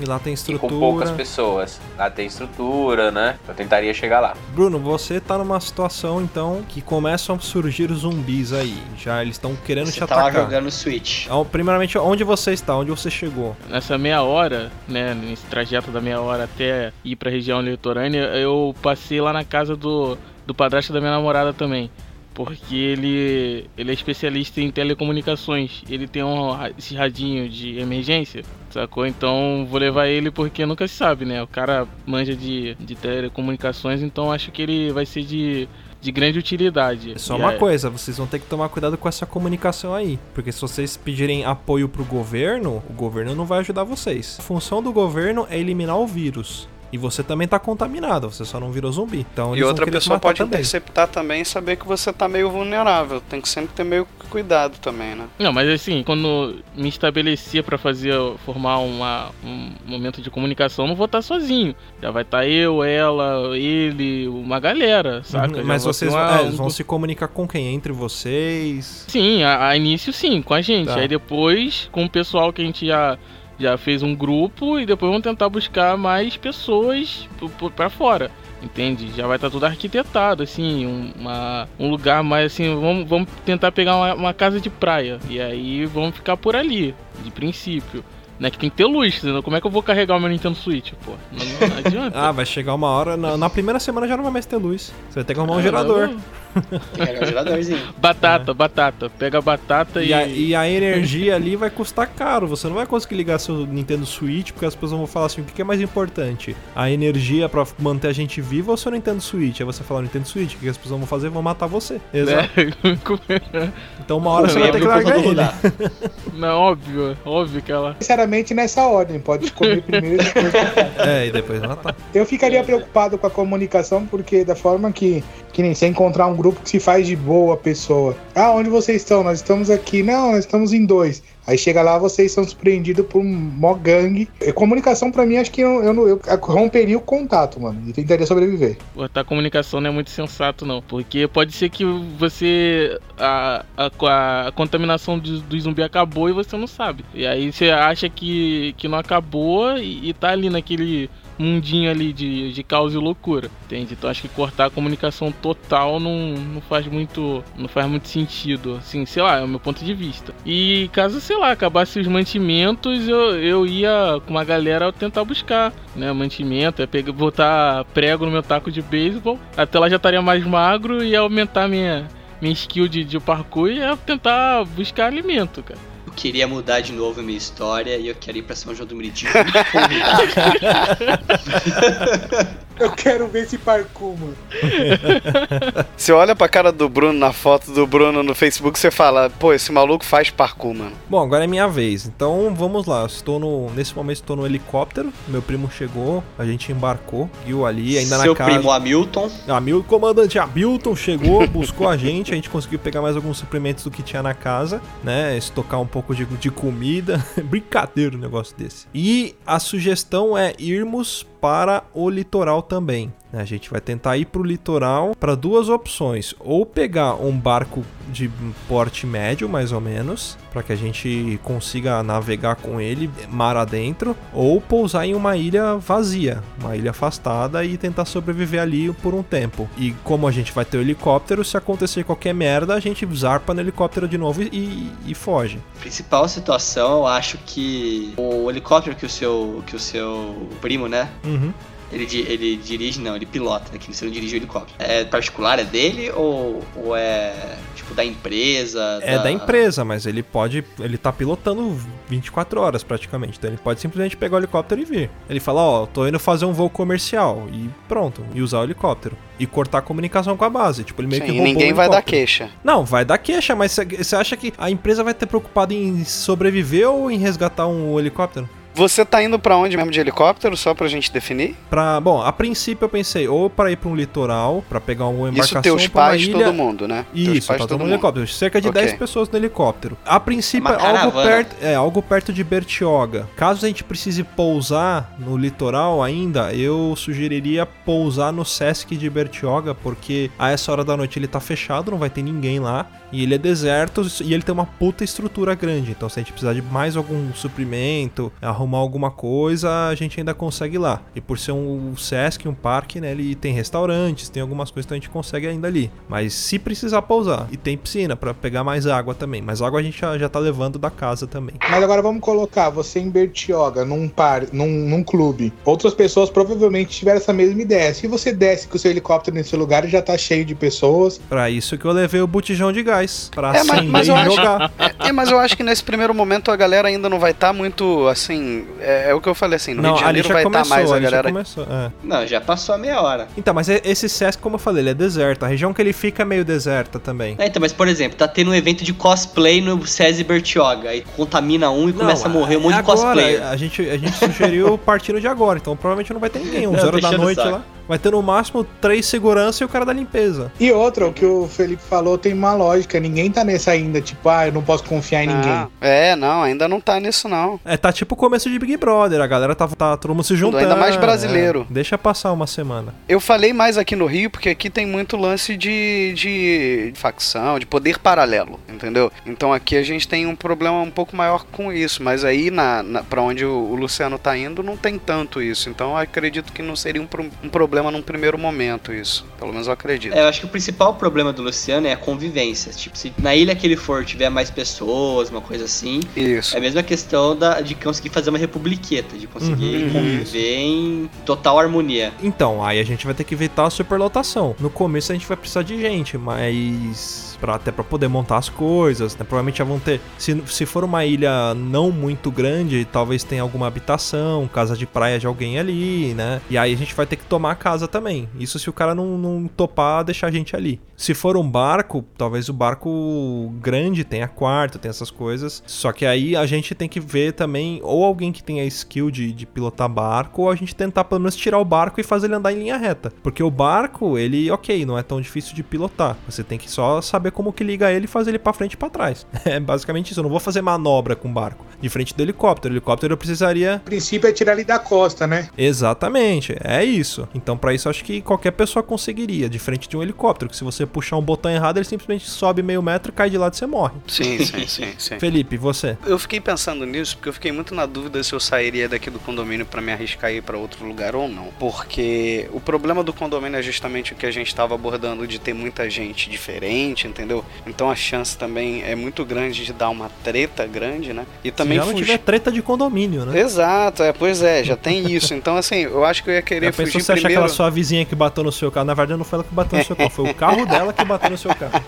E lá tem E estrutura. com poucas pessoas. Lá tem estrutura, né? Eu tentaria chegar lá. Bruno, você tá numa situação então que começam a surgir zumbis aí. Já eles estão querendo Você te tá atacar. jogando Switch. Então, Primeiramente, onde você está? Onde você chegou? Nessa meia hora, né, nesse trajeto da meia hora até ir pra região litorânea, eu passei lá na casa do, do padrasto da minha namorada também. Porque ele, ele é especialista em telecomunicações. Ele tem um, esse radinho de emergência, sacou? Então vou levar ele porque nunca se sabe, né? O cara manja de, de telecomunicações, então acho que ele vai ser de, de grande utilidade. É só E uma aí- coisa, vocês vão ter que tomar cuidado com essa comunicação aí. Porque se vocês pedirem apoio pro governo, o governo não vai ajudar vocês. A função do governo é eliminar o vírus. E você também tá contaminado, você só não virou zumbi. Então E outra pessoa pode também. interceptar também e saber que você tá meio vulnerável. Tem que sempre ter meio cuidado também, né? Não, mas assim, quando me estabelecia pra fazer, formar uma, um momento de comunicação, não vou estar sozinho. Já vai estar eu, ela, ele, uma galera, saca? Uhum, Mas vocês uma- é, um vão se comunicar com quem? Entre vocês? Sim, a, a início sim, com a gente. Tá. Aí depois, com o pessoal que a gente já, já fez um grupo, e depois vamos tentar buscar mais pessoas p- p- pra fora. Entende? Já vai estar tudo arquitetado, assim, um, uma, um lugar mais assim. Vamos, vamos tentar pegar uma, uma casa de praia. E aí vamos ficar por ali, de princípio. Né, que tem que ter luz, senão como é que eu vou carregar o meu Nintendo Switch, pô? Não, não- adianta. Ah, vai chegar uma hora. Na, na primeira semana já não vai mais ter luz. Você vai ter que arrumar um Ah, gerador. Tem que carregar o geradorzinho. Batata, batata. Pega a batata e. E a, e a energia ali vai custar caro. Você não vai conseguir ligar seu Nintendo Switch, porque as pessoas vão falar assim: o que é mais importante? A energia pra manter a gente viva ou seu Nintendo Switch? Aí você fala Nintendo Switch, o que as pessoas vão fazer? Vão matar você. Exato. Né? Então uma hora você vai ter que largar ele. Não, óbvio, óbvio que ela. Sinceramente, nessa ordem. Pode comer primeiro e depois matar. É, e depois matar. Eu ficaria preocupado com a comunicação, porque da forma que, que nem você encontrar um grupo que se faz de boa pessoa. Ah, onde vocês estão? Nós estamos aqui. Não, nós estamos em dois. Aí chega lá, vocês são surpreendidos por um mó gangue. E comunicação, pra mim, acho que eu, eu, eu romperia o contato, mano. E tentaria sobreviver. Botar comunicação não é muito sensato, não. Porque pode ser que você. A, a, a contaminação do, do zumbi acabou e você não sabe. E aí você acha que, que não acabou e, e tá ali naquele mundinho ali de, de caos e loucura. Entende? Então acho que cortar a comunicação total não, não faz muito. Não faz muito sentido. Assim, sei lá, é o meu ponto de vista. E caso, sei lá, acabasse os mantimentos, eu, eu ia com uma galera tentar buscar, né? Mantimento, é pegar, botar prego no meu taco de beisebol. Até lá já estaria mais magro e aumentar minha, minha skill de, de parkour e ia tentar buscar alimento, cara. Eu queria mudar de novo a minha história e eu quero ir pra São João do Meriti. Eu quero ver esse parkour, mano. Você olha pra cara do Bruno na foto do Bruno no Facebook, você fala, pô, esse maluco faz parkour, mano. Bom, agora é minha vez. Então vamos lá. Estou no. Nesse momento estou no helicóptero. Meu primo chegou, a gente embarcou, viu ali, ainda Seu na casa. primo Hamilton. Hamilton, o comandante Hamilton chegou, buscou a gente, a gente conseguiu pegar mais alguns suprimentos do que tinha na casa, né? Estocar um pouco de, de comida. Brincadeira um negócio desse. E a sugestão é irmos para o litoral também. Né? A gente vai tentar ir pro litoral para duas opções: ou pegar um barco de porte médio, mais ou menos, para que a gente consiga navegar com ele mar adentro, ou pousar em uma ilha vazia, uma ilha afastada e tentar sobreviver ali por um tempo. E como a gente vai ter o helicóptero, se acontecer qualquer merda, a gente zarpa no helicóptero de novo e, e foge. Principal situação, eu acho que o helicóptero que o seu, que o seu primo, né? Uhum. Ele, di- ele dirige, não, ele pilota, né? Que você não dirige o helicóptero. É particular, é dele ou, ou é tipo da empresa? É da empresa, mas ele pode. Ele tá pilotando 24 horas praticamente. Então ele pode simplesmente pegar o helicóptero e vir. Ele fala, ó, tô indo fazer um voo comercial. E pronto. E usar o helicóptero. E cortar a comunicação com a base. Tipo, ele meio que Sim, e roubou ninguém o vai dar queixa. Não, vai dar queixa, mas você acha que a empresa vai ter preocupado em sobreviver ou em resgatar um helicóptero? Você tá indo pra onde mesmo de helicóptero, só pra gente definir? Pra, bom, a princípio eu pensei ou pra ir pra um litoral, pra pegar uma embarcação Isso teus pra uma pais, ilha. todo mundo, né? Teus Isso, pais, tá todo mundo helicóptero. Cerca de Ok. 10 pessoas no helicóptero. A princípio É algo perto, é algo perto de Bertioga. Caso a gente precise pousar no litoral ainda, eu sugeriria pousar no Sesc de Bertioga, porque a essa hora da noite ele tá fechado, não vai ter ninguém lá. E ele é deserto e ele tem uma puta estrutura grande. Então, se a gente precisar de mais algum suprimento, arrumar alguma coisa, a gente ainda consegue ir lá. E por ser um Sesc, um parque, né? Ele tem restaurantes, tem algumas coisas que a gente consegue ainda ali. Mas se precisar pousar, e tem piscina pra pegar mais água também. Mas água a gente já, já tá levando da casa também. Mas agora vamos colocar você em Bertioga, num par, num, num clube. Outras pessoas provavelmente tiveram essa mesma ideia. Se você desce com o seu helicóptero nesse lugar, já tá cheio de pessoas. Pra isso que eu levei o botijão de gás. Pra É, mas- mas eu acho- jogar. É, é, mas eu acho que nesse primeiro momento a galera ainda não vai estar muito, assim... É, é o que eu falei, assim, no Não, Rio de Janeiro já vai estar começou, mais a ali já galera... começou. É. Não, já passou a meia hora. Então, mas esse Sesc, como eu falei, ele é deserto. A região que ele fica é meio deserta também. É, então, mas por exemplo, tá tendo um evento de cosplay no SESI Bertioga. Aí contamina um e começa a morrer um monte de agora, cosplayer. A gente, a gente sugeriu partindo de agora, então provavelmente não vai ter ninguém. 11 Não, horas da noite saco. lá. Vai ter no máximo três segurança e o cara da limpeza. E outra, o que o Felipe falou tem uma lógica. Ninguém tá nessa ainda, tipo, ah, eu não posso confiar em ninguém. Ah, é, não, ainda não tá nisso não. É, tá tipo o começo de Big Brother. A galera tá, tá todo mundo se juntando. Ainda mais brasileiro. É, deixa passar uma semana. Eu falei mais aqui no Rio porque aqui tem muito lance de, de facção, de poder paralelo, entendeu? Então aqui a gente tem um problema um pouco maior com isso, mas aí na, na para onde o, o Luciano tá indo não tem tanto isso. Então eu acredito que não seria um, um problema num primeiro momento isso. Pelo menos eu acredito. É, eu acho que o principal problema do Luciano é a convivência. Tipo, se na ilha que ele for tiver mais pessoas, uma coisa assim, Isso. é a mesma questão da, de conseguir fazer uma republiqueta, de conseguir Uhum. conviver em total harmonia. Então, aí a gente vai ter que evitar a superlotação. No começo a gente vai precisar de gente, mas. Pra, até pra poder montar as coisas, né? Provavelmente já vão ter. Se, se for uma ilha não muito grande, talvez tenha alguma habitação, casa de praia de alguém ali, né? E aí a gente vai ter que tomar a casa também. Isso se o cara não, não topar deixar a gente ali. Se for um barco, talvez o barco grande tenha quarto, tenha essas coisas. Só que aí a gente tem que ver também, ou alguém que tenha skill de, de pilotar barco, ou a gente tentar pelo menos tirar o barco e fazer ele andar em linha reta. Porque o barco, ele, ok, não é tão difícil de pilotar. Você tem que só saber como que liga ele e fazer ele pra frente e pra trás. É basicamente isso. Eu não vou fazer manobra com o barco. De frente do helicóptero. O helicóptero eu precisaria O princípio é tirar ele da costa, né? Exatamente, é isso. Então, pra isso, acho que qualquer pessoa conseguiria, de frente de um helicóptero. Que se você puxar um botão errado, ele simplesmente sobe meio metro, cai de lado e você morre. Sim, sim, sim, sim. Felipe, você? Eu fiquei pensando nisso porque eu fiquei muito na dúvida se eu sairia daqui do condomínio pra me arriscar e ir pra outro lugar ou não. Porque o problema do condomínio é justamente o que a gente estava abordando de ter muita gente diferente, entendeu? Então a chance também é muito grande de dar uma treta grande, né? E também Se já não fugir. tiver treta de condomínio, né? Exato, é, pois é, já tem isso. Então, assim, eu acho que eu ia querer Já pensou fugir você achar primeiro. aquela sua vizinha que bateu no seu carro? Na verdade, não foi ela que bateu no seu carro, foi o carro dela que bateu no seu carro.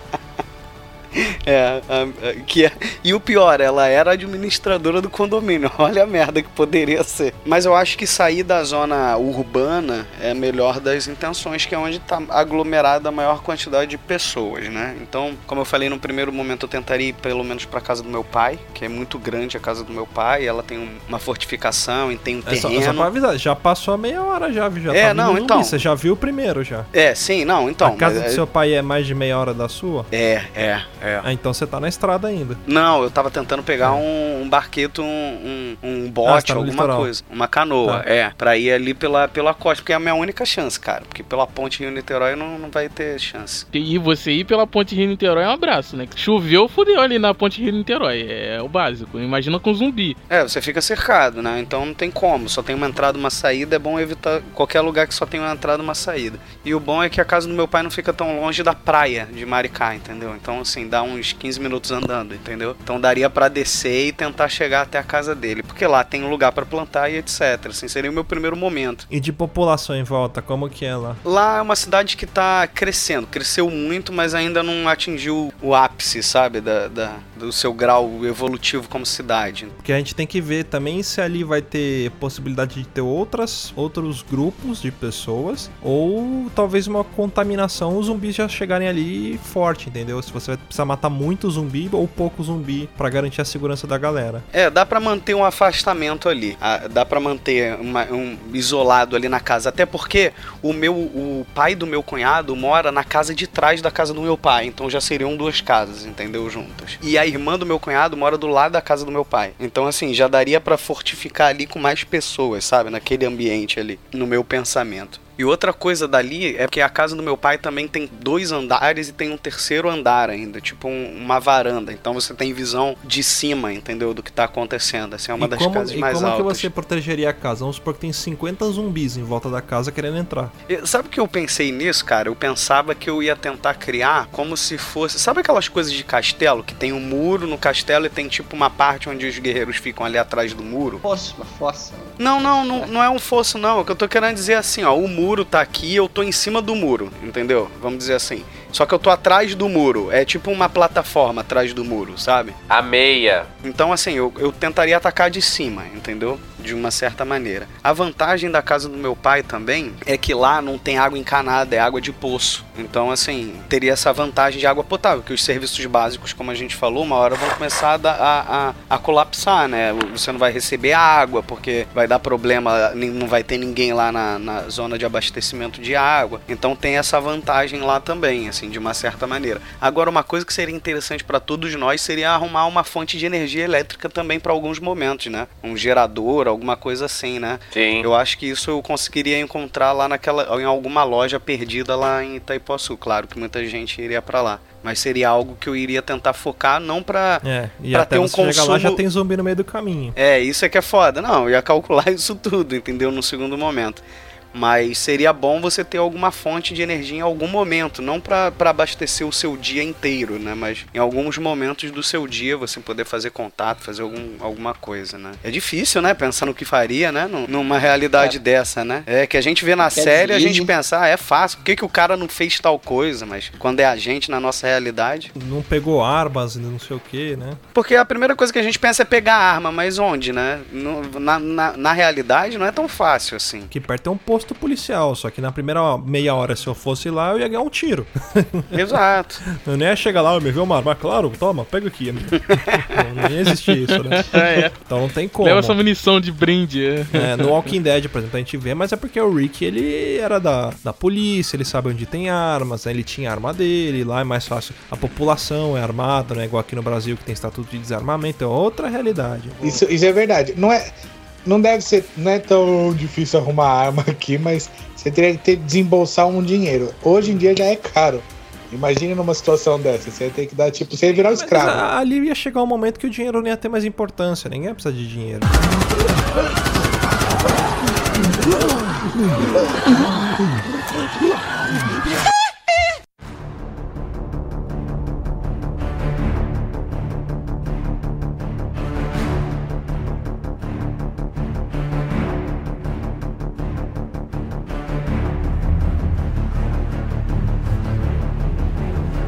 É, que é- e o pior, ela era administradora do condomínio. Olha a merda que poderia ser. Mas eu acho que sair da zona urbana é a melhor das intenções, que é onde está aglomerada a maior quantidade de pessoas, né? Então, como eu falei no primeiro momento, eu tentaria ir pelo menos para casa do meu pai, que é muito grande a casa do meu pai. Ela tem um- uma fortificação e tem um É só, terreno. é só pra avisar, já passou a meia hora já, já É, tá não, zumbi, então. Você já viu o primeiro já. É, sim, não, então. a casa mas do é- seu pai é mais de meia hora da sua? É, é, é. Ah, então você tá na estrada ainda. Não, eu tava tentando pegar um, um barqueto, um, um, um Ah, bote, você tá alguma litoral. coisa. Uma canoa, Tá. é. Pra ir ali pela, pela costa, porque é a minha única chance, cara. Porque pela ponte Rio-Niterói não, não vai ter chance. E você ir pela ponte Rio-Niterói é um abraço, né? Choveu, fudeu ali na ponte Rio-Niterói. É o básico. Imagina com zumbi. É, você fica cercado, né? Então não tem como. Só tem uma entrada e uma saída. É bom evitar qualquer lugar que só tem uma entrada e uma saída. E o bom é que a casa do meu pai não fica tão longe da praia de Maricá, entendeu? Então, assim, dá uns 15 minutos andando, entendeu? Então daria pra descer e tentar chegar até a casa dele. Porque lá tem um lugar pra plantar e etc. Assim, seria o meu primeiro momento. E de população em volta, como que é lá? Lá é uma cidade que tá crescendo. Cresceu muito, mas ainda não atingiu o ápice, sabe? Da, da- do seu grau evolutivo como cidade. Porque a gente tem que ver também se ali vai ter possibilidade de ter outras, outros grupos de pessoas ou talvez uma contaminação, os zumbis já chegarem ali forte, entendeu? Se você vai precisar matar muito zumbi ou pouco zumbi pra garantir a segurança da galera. É, dá pra manter um afastamento ali. Ah, Dá pra manter uma- um isolado ali na casa. Até porque o meu, o pai do meu cunhado mora na casa de trás da casa do meu pai. Então já seriam duas casas, entendeu? Juntas. E a irmã do meu cunhado mora do lado da casa do meu pai. Então, assim, já daria pra fortificar ali com mais pessoas, sabe? Naquele ambiente ali. No meu pensamento. E outra coisa dali é que a casa do meu pai também tem dois andares e tem um terceiro andar ainda, tipo um- uma varanda. Então você tem visão de cima, entendeu? Do que tá acontecendo. Essa é uma e das como, casas e mais como altas. que você protegeria a casa? Vamos supor que tem 50 zumbis em volta da casa querendo entrar. E Sabe o que eu pensei nisso, cara? Eu pensava que eu ia tentar criar como se fosse. Sabe aquelas coisas de castelo? Que tem um muro no castelo e tem tipo uma parte onde os guerreiros ficam ali atrás do muro? Fossa, uma fossa. Não, não, não, não é um fosso, não. O que eu tô querendo dizer é assim, ó, o muro tá aqui, eu tô em cima do muro, entendeu? Vamos dizer assim. Só que eu tô atrás do muro. É tipo uma plataforma atrás do muro, sabe? A meia. Então, assim, eu, eu tentaria atacar de cima, entendeu? De uma certa maneira. A vantagem da casa do meu pai também é que lá não tem água encanada, é água de poço. Então, assim, teria essa vantagem de água potável, que os serviços básicos, como a gente falou, uma hora vão começar a, a, a, colapsar, né? Você não vai receber água, porque vai dar problema, não vai ter ninguém lá na, na zona de abastecimento de água. Então tem essa vantagem lá também, assim, de uma certa maneira. Agora, uma coisa que seria interessante para todos nós seria arrumar uma fonte de energia elétrica também para alguns momentos, né? Um gerador, alguma coisa assim, né? Sim. Eu acho que isso eu conseguiria encontrar lá naquela, em alguma loja perdida lá em Itaipuaçu. Claro que muita gente iria para lá, mas seria algo que eu iria tentar focar não para É, e Pra até ter um você chegar lá já consumo- tem zumbi no meio do caminho. é, isso é que é foda. Não, eu ia calcular isso tudo, entendeu? No segundo momento. Mas seria bom você ter alguma fonte de energia em algum momento, não pra pra abastecer o seu dia inteiro, né? Mas em alguns momentos do seu dia você poder fazer contato, fazer algum, alguma coisa, né? É difícil, né? Pensar no que faria, né? Num- Numa realidade dessa, né? É que a gente vê na Quer série, a deslize. gente pensa, ah, é fácil, por que, que o cara não fez tal coisa? Mas quando é a gente na nossa realidade. Não pegou armas, não sei o que, né? Porque a primeira coisa que a gente pensa é pegar a arma, mas onde, né? No- na, na, na realidade não é tão fácil assim. Que perto tem um posto policial, só que na primeira meia hora, se eu fosse lá, eu ia ganhar um tiro. Exato. Eu nem ia chegar lá, eu me vi uma arma, claro, toma, pega aqui. não, não ia existir isso, né? É, é. Então não tem como. Leva essa munição de brinde. é. É, no Walking Dead, por exemplo, a gente vê, mas é porque o Rick, ele era da, da polícia, ele sabe onde tem armas, né? ele tinha a arma dele, lá é mais fácil. A população é armada, né? Igual aqui no Brasil que tem estatuto de desarmamento, é outra realidade. Isso, isso é verdade. Não é, não deve ser, não é tão difícil arrumar arma aqui, mas você teria que ter, desembolsar um dinheiro. Hoje em dia já é caro. Imagina numa situação dessa, você ia ter que dar tipo, você ia virar um escravo. a- ali ia chegar um momento que o dinheiro não ia ter mais importância, ninguém ia precisar de dinheiro.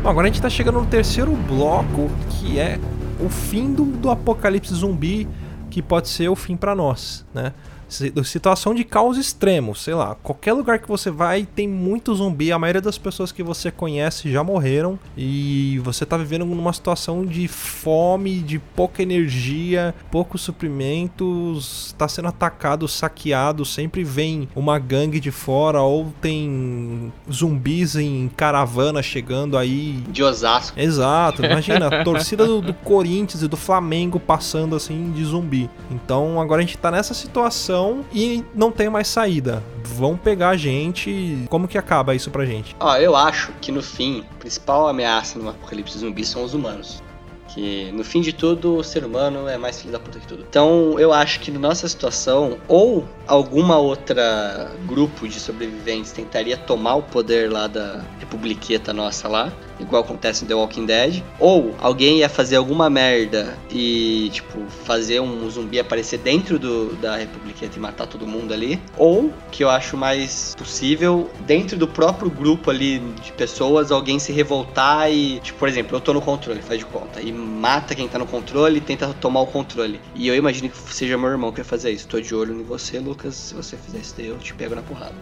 Bom, agora a gente tá chegando no terceiro bloco, que é o fim do, do apocalipse zumbi, que pode ser o fim pra nós, né? Si- situação de caos extremo, sei lá. Qualquer lugar que você vai tem muito zumbi. A maioria das pessoas que você conhece já morreram. E você tá vivendo numa situação de fome, de pouca energia, poucos suprimentos. Tá sendo atacado, saqueado. Sempre vem uma gangue de fora ou tem zumbis em caravana chegando aí De Osasco. Exato, imagina a torcida do, do Corinthians e do Flamengo passando assim de zumbi. Então agora a gente tá nessa situação e não tem mais saída. Vão pegar a gente. Como que acaba isso pra gente? Ó, eu acho que no fim, a principal ameaça no apocalipse zumbi são os humanos. Que no fim de tudo, o ser humano é mais filho da puta que tudo. Então eu acho que na nossa situação, ou alguma outra grupo de sobreviventes tentaria tomar o poder lá da republiqueta nossa lá, igual acontece no The Walking Dead, ou alguém ia fazer alguma merda e, tipo, fazer um zumbi aparecer dentro do, da republiqueta e matar todo mundo ali, ou, que eu acho mais possível, dentro do próprio grupo ali de pessoas, alguém se revoltar e, tipo, por exemplo, eu tô no controle, faz de conta, e mata quem tá no controle e tenta tomar o controle. E eu imagino que seja meu irmão que vai fazer isso. Tô de olho em você, Lucas. Se você fizer isso daí, eu te pego na porrada.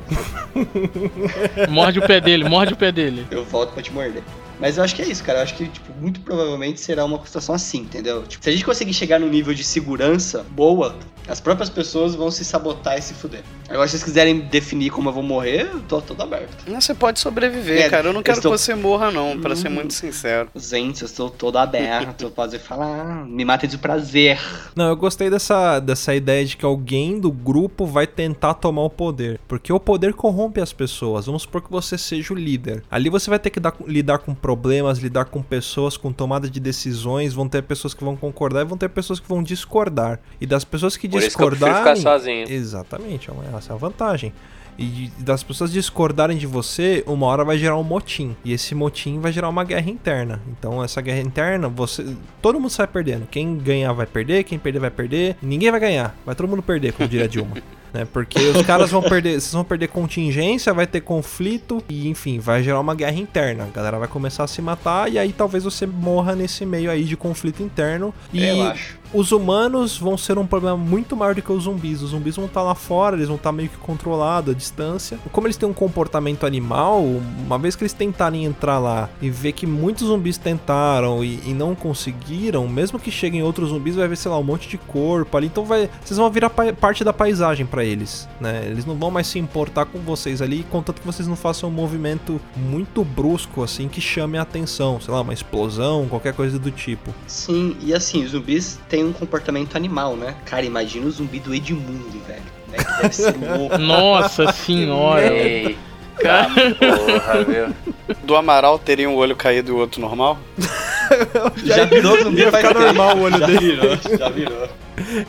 Morde o pé dele, morde o pé dele. Eu volto pra te morder. Mas eu acho que é isso, cara. Eu acho que, tipo, muito provavelmente será uma situação assim, entendeu? Tipo, se a gente conseguir chegar num nível de segurança boa, as próprias pessoas vão se sabotar e se fuder. Agora, se vocês quiserem definir como eu vou morrer, eu tô todo aberto. Não, Você pode sobreviver, É, cara. Eu não eu quero estou- que você morra, não, pra ser Hum. muito sincero. Gente, eu estou todo aberto. Pode falar, me mata de prazer. Não, eu gostei dessa, dessa ideia de que alguém do grupo vai tentar tomar o poder. Porque o poder corrompe as pessoas. Vamos supor que você seja o líder. Ali você vai ter que dar- lidar com problemas, lidar com pessoas, com tomada de decisões. Vão ter pessoas que vão concordar e vão ter pessoas que vão discordar. E das pessoas que Por isso que eu discordarem. ficar sozinho. Exatamente, é essa é a vantagem. E das pessoas discordarem de você, uma hora vai gerar um motim. E esse motim vai gerar uma guerra interna. Então, essa guerra interna, você. Todo mundo sai perdendo. Quem ganhar vai perder, quem perder vai perder. Ninguém vai ganhar. Vai todo mundo perder, como diria Dilma. né? Porque os caras vão perder. Vocês vão perder contingência, vai ter conflito. E enfim, vai gerar uma guerra interna. A galera vai começar a se matar. E aí talvez você morra nesse meio aí de conflito interno. E Eu acho. Os humanos vão ser um problema muito maior do que os zumbis. Os zumbis vão estar lá fora, eles vão estar meio que controlados à distância. Como eles têm um comportamento animal, uma vez que eles tentarem entrar lá e ver que muitos zumbis tentaram e, e não conseguiram, mesmo que cheguem outros zumbis, vai ver, sei lá, um monte de corpo ali. Então vai, vocês vão virar pa- parte da paisagem pra eles, né? Eles não vão mais se importar com vocês ali, contanto que vocês não façam um movimento muito brusco, assim, que chame a atenção. Sei lá, uma explosão, qualquer coisa do tipo. Sim, e assim, os zumbis têm um comportamento animal, né? Cara, imagina o zumbi do Edmundo, velho. Né? Que deve ser louco. Nossa senhora. Ei, cara, porra, viu? Do Amaral teria um olho caído e o outro normal? Já virou zumbi Ia ficar normal o olho já dele. virou, já virou.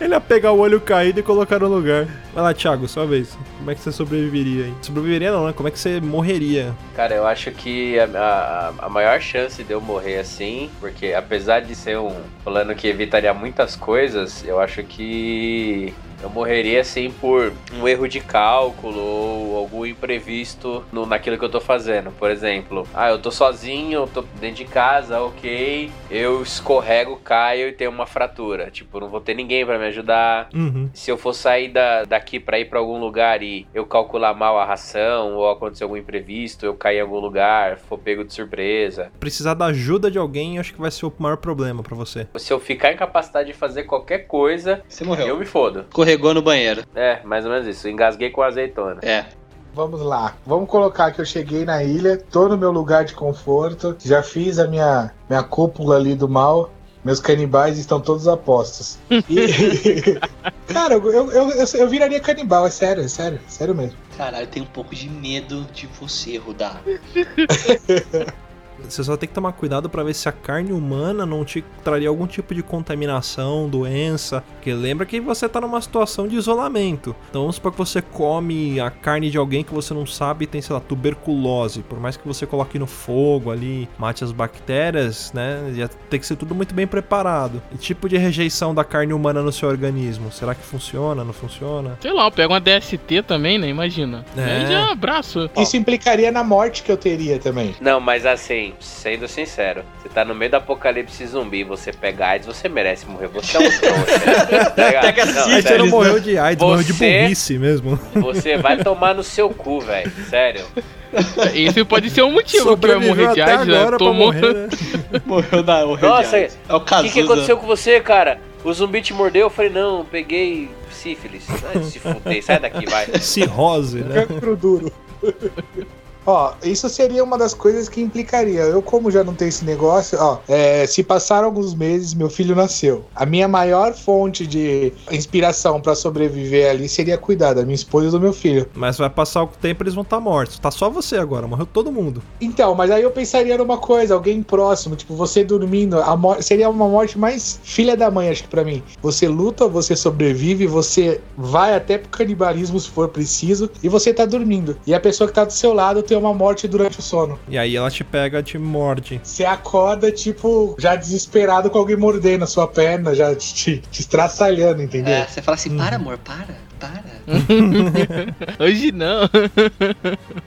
Ele ia pegar o olho caído e colocar no lugar. Vai lá, Thiago, sua vez. Como é que você sobreviveria aí? Sobreviveria não, né? Como é que você morreria? Cara, eu acho que a, a, a maior chance de eu morrer assim, porque apesar de ser um plano que evitaria muitas coisas, eu acho que eu morreria assim por um erro de cálculo ou algum imprevisto no, naquilo que eu tô fazendo. Por exemplo, ah, eu tô sozinho, eu tô dentro de casa, ok, eu escorrego, caio e tenho uma fratura. Tipo, não vou ter ninguém pra me ajudar, Uhum. se eu for sair da, daqui pra ir pra algum lugar e eu calcular mal a ração ou acontecer algum imprevisto, eu cair em algum lugar, for pego de surpresa. Precisar da ajuda de alguém, acho que vai ser o maior problema pra você. Se eu ficar incapacitado de fazer qualquer coisa, Você morreu. eu me fodo. Escorregou no banheiro. É, mais ou menos isso. Engasguei com azeitona. É. Vamos lá. Vamos colocar que eu cheguei na ilha, tô no meu lugar de conforto, já fiz a minha, minha cúpula ali do mal. Meus canibais estão todos a postos. E- Cara, eu, eu, eu, eu viraria canibal, é sério, é sério, sério mesmo. Caralho, eu tenho um pouco de medo de você, Rudá. Você só tem que tomar cuidado pra ver se a carne humana não te traria algum tipo de contaminação, doença. Porque lembra que você tá numa situação de isolamento. Então vamos supor que você come a carne de alguém que você não sabe e tem, sei lá, tuberculose. Por mais que você coloque no fogo ali, mate as bactérias, né? Ia ter que ser tudo muito bem preparado. E tipo de rejeição da carne humana no seu organismo? Será que funciona? Não funciona? Sei lá, eu pego uma DST também, né? Imagina. É. Aí já abraço. Isso implicaria na morte que eu teria também. Não, mas assim, Sendo sincero, você tá no meio do apocalipse zumbi, você pega AIDS, você merece morrer. Você é um trouxa. Tá? Pega Não, sífilis, Aí você não morreu de AIDS, morreu de Você- burrice mesmo. Você vai tomar no seu cu, velho. Sério. Esse pode ser um motivo pra Sobreviveu morrer de AIDS, né? Tomou. morrer, né? Morreu da morreu Nossa, de AIDS. É o que, que aconteceu com você, cara? O zumbi te mordeu? Eu falei, não, peguei sífilis. Ai, se fuder, sai daqui, vai. Cirrose, né? Cancro duro. Ó, isso seria uma das coisas que implicaria. Eu, como já não tenho esse negócio, ó, é, se passaram alguns meses, meu filho nasceu. A minha maior fonte de inspiração pra sobreviver ali seria cuidar da minha esposa e do meu filho. Mas vai passar o tempo eles vão estar mortos. Tá só você agora, morreu todo mundo. Então, mas aí eu pensaria numa coisa, alguém próximo, tipo, você dormindo, seria uma morte mais filha da mãe, acho que pra mim. Você luta, você sobrevive, você vai até pro canibalismo se for preciso, e você tá dormindo. E a pessoa que tá do seu lado tem uma morte durante o sono. E aí ela te pega, te morde. Você acorda, tipo, já desesperado com alguém mordendo a sua perna, já te, te estraçalhando, entendeu? É, você fala assim, para amor, para, para. Hoje não.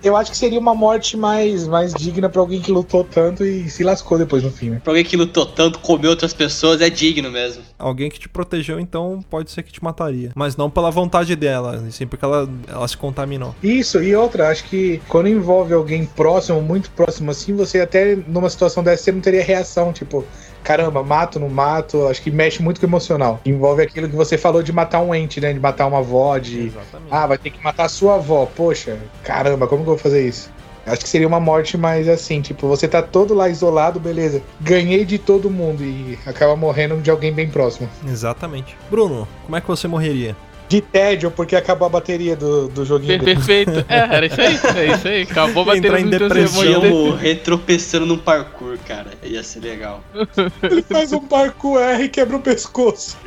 Eu acho que seria uma morte mais, mais digna pra alguém que lutou tanto e se lascou depois no né? Pra alguém que lutou tanto, comeu outras pessoas, é digno mesmo. Alguém que te protegeu, então pode ser que te mataria. Mas não pela vontade dela, e sim porque ela, ela se contaminou. Isso, e outra, acho que quando envolve alguém próximo, muito próximo assim, você até numa situação dessa você não teria reação, tipo, caramba, mato, não mato, acho que mexe muito com o emocional. Envolve aquilo que você falou de matar um ente, né? De matar uma avó, de. Exatamente. Ah, vai ter que matar a sua avó. Poxa, caramba, como que eu vou fazer isso? Acho que seria uma morte mais assim, tipo, você tá todo lá isolado, beleza. Ganhei de todo mundo e acaba morrendo de alguém bem próximo. Exatamente. Bruno, como é que você morreria? De tédio, porque acabou a bateria do, do joguinho. Per- Perfeito. É, era isso aí. É isso aí. Acabou batendo Entrar em depressão. sermão Eu de- morrer tropeçando num parkour, cara. Ia ser legal. Ele faz um parkour R e quebra o pescoço.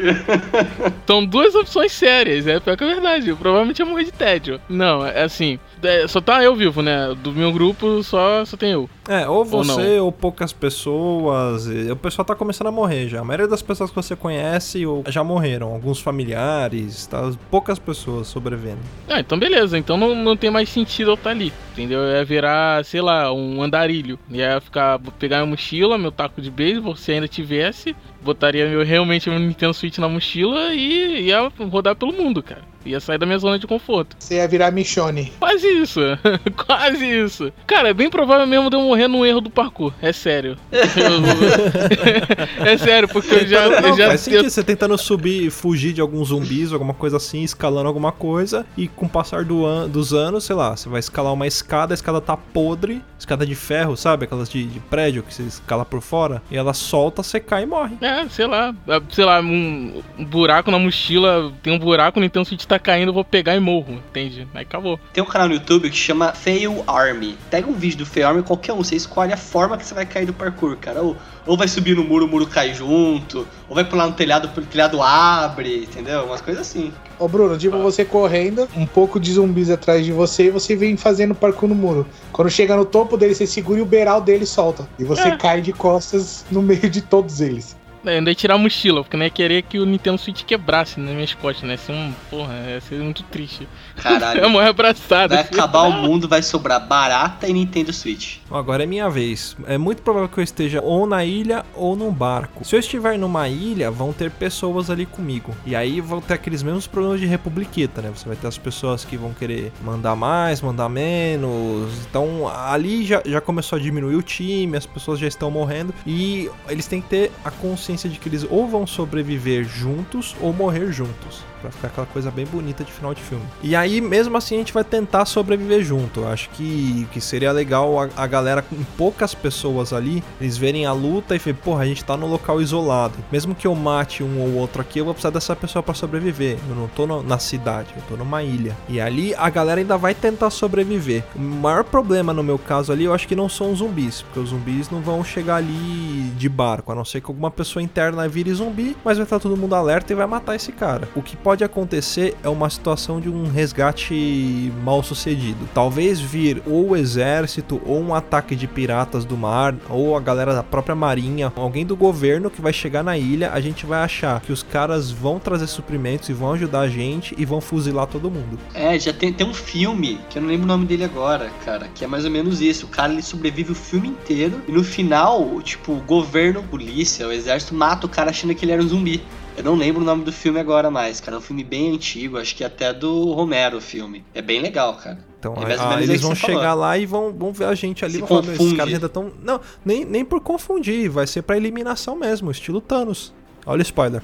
São duas opções sérias, é pior que a verdade. Eu provavelmente ia morrer de tédio. Não, é assim. É, só tá eu vivo, né? Do meu grupo só, só tem eu. É, ou Ou você ou, poucas pessoas. O pessoal tá começando a morrer já. A maioria das pessoas que você conhece ou já morreram. Alguns familiares, tá? poucas pessoas sobrevivendo. Ah, então beleza. Então não, não tem mais sentido eu estar ali. Entendeu? Eu ia virar, sei lá, um andarilho. Ia ficar, vou pegar minha mochila, meu taco de beisebol, se ainda tivesse. Botaria meu, realmente meu Nintendo Switch na mochila e ia rodar pelo mundo, cara. Ia sair da minha zona de conforto. Você ia virar Michone. Quase isso. Quase isso. Cara, é bem provável mesmo de eu morrer num erro do parkour. É sério. Eu- é sério, porque eu já. Não, eu já faz eu-. Você tentando subir, fugir de alguns zumbis, alguma coisa assim, escalando alguma coisa, e com o passar do an- dos anos, sei lá, você vai escalar uma escada, a escada tá podre, escada de ferro, sabe? Aquelas de, de prédio que você escala por fora, e ela solta, você cai e morre. É, sei lá, é, sei lá, um, um buraco na mochila, tem um buraco, no Nintendo Switch tá caindo, eu vou pegar e morro, entende? Aí acabou. Tem um canal no YouTube que chama Fail Army. Pega um vídeo do Fail Army, qualquer um, você escolhe a forma que você vai cair do parkour, cara. Ou, ou vai subir no muro, o muro cai junto, ou vai pular no telhado, o telhado abre, entendeu? Umas coisas assim. Ô Bruno, tipo você correndo, um pouco de zumbis atrás de você e você vem fazendo parkour no muro. Quando chega no topo dele, você segura e o beiral dele solta. E você É. cai de costas no meio de todos eles. É, Eu ainda ia tirar a mochila, porque não ia querer que o Nintendo Switch quebrasse nas minhas costas, né? Ia ser um. Porra, ia ser muito triste. Eu Caralho. morrer abraçado. Vai acabar o mundo, vai sobrar barata e Nintendo Switch. Agora é minha vez. É muito provável que eu esteja ou na ilha ou num barco. Se eu estiver numa ilha, vão ter pessoas ali comigo. E aí vão ter aqueles mesmos problemas de republiqueta, né? Você vai ter as pessoas que vão querer mandar mais, mandar menos. Então ali já, já começou a diminuir o time, as pessoas já estão morrendo. E eles têm que ter a consciência de que eles ou vão sobreviver juntos ou morrer juntos. Pra ficar aquela coisa bem bonita de final de filme. E aí, mesmo assim, a gente vai tentar sobreviver junto. Eu acho que, que seria legal a, a galera com poucas pessoas ali, eles verem a luta e ver, porra, a gente tá num local isolado. Mesmo que eu mate um ou outro aqui, eu vou precisar dessa pessoa pra sobreviver. Eu não tô no- na cidade, eu tô numa ilha. E ali a galera ainda vai tentar sobreviver. O maior problema no meu caso ali, eu acho que não são os zumbis, porque os zumbis não vão chegar ali de barco, a não ser que alguma pessoa interna vire zumbi, mas vai estar todo mundo alerta e vai matar esse cara. O que pode pode acontecer é uma situação de um resgate mal sucedido. Talvez vir ou o exército, ou um ataque de piratas do mar, ou a galera da própria marinha, alguém do governo que vai chegar na ilha, a gente vai achar que os caras vão trazer suprimentos e vão ajudar a gente e vão fuzilar todo mundo. É, já tem, tem um filme, que eu não lembro o nome dele agora, cara, que é mais ou menos isso. O cara ele sobrevive o filme inteiro e no final, tipo, o governo, polícia, o exército mata o cara achando que ele era um zumbi. Eu não lembro o nome do filme agora mais, cara. É um filme bem antigo, acho que até do Romero o filme. É bem legal, cara. Então, É ah, eles vão chegar falou. lá e vão, vão ver a gente ali Se vão falar, "Meu, esses confunde." caras ainda estão. Não, nem, nem por confundir, vai ser pra eliminação mesmo, estilo Thanos. Olha o spoiler.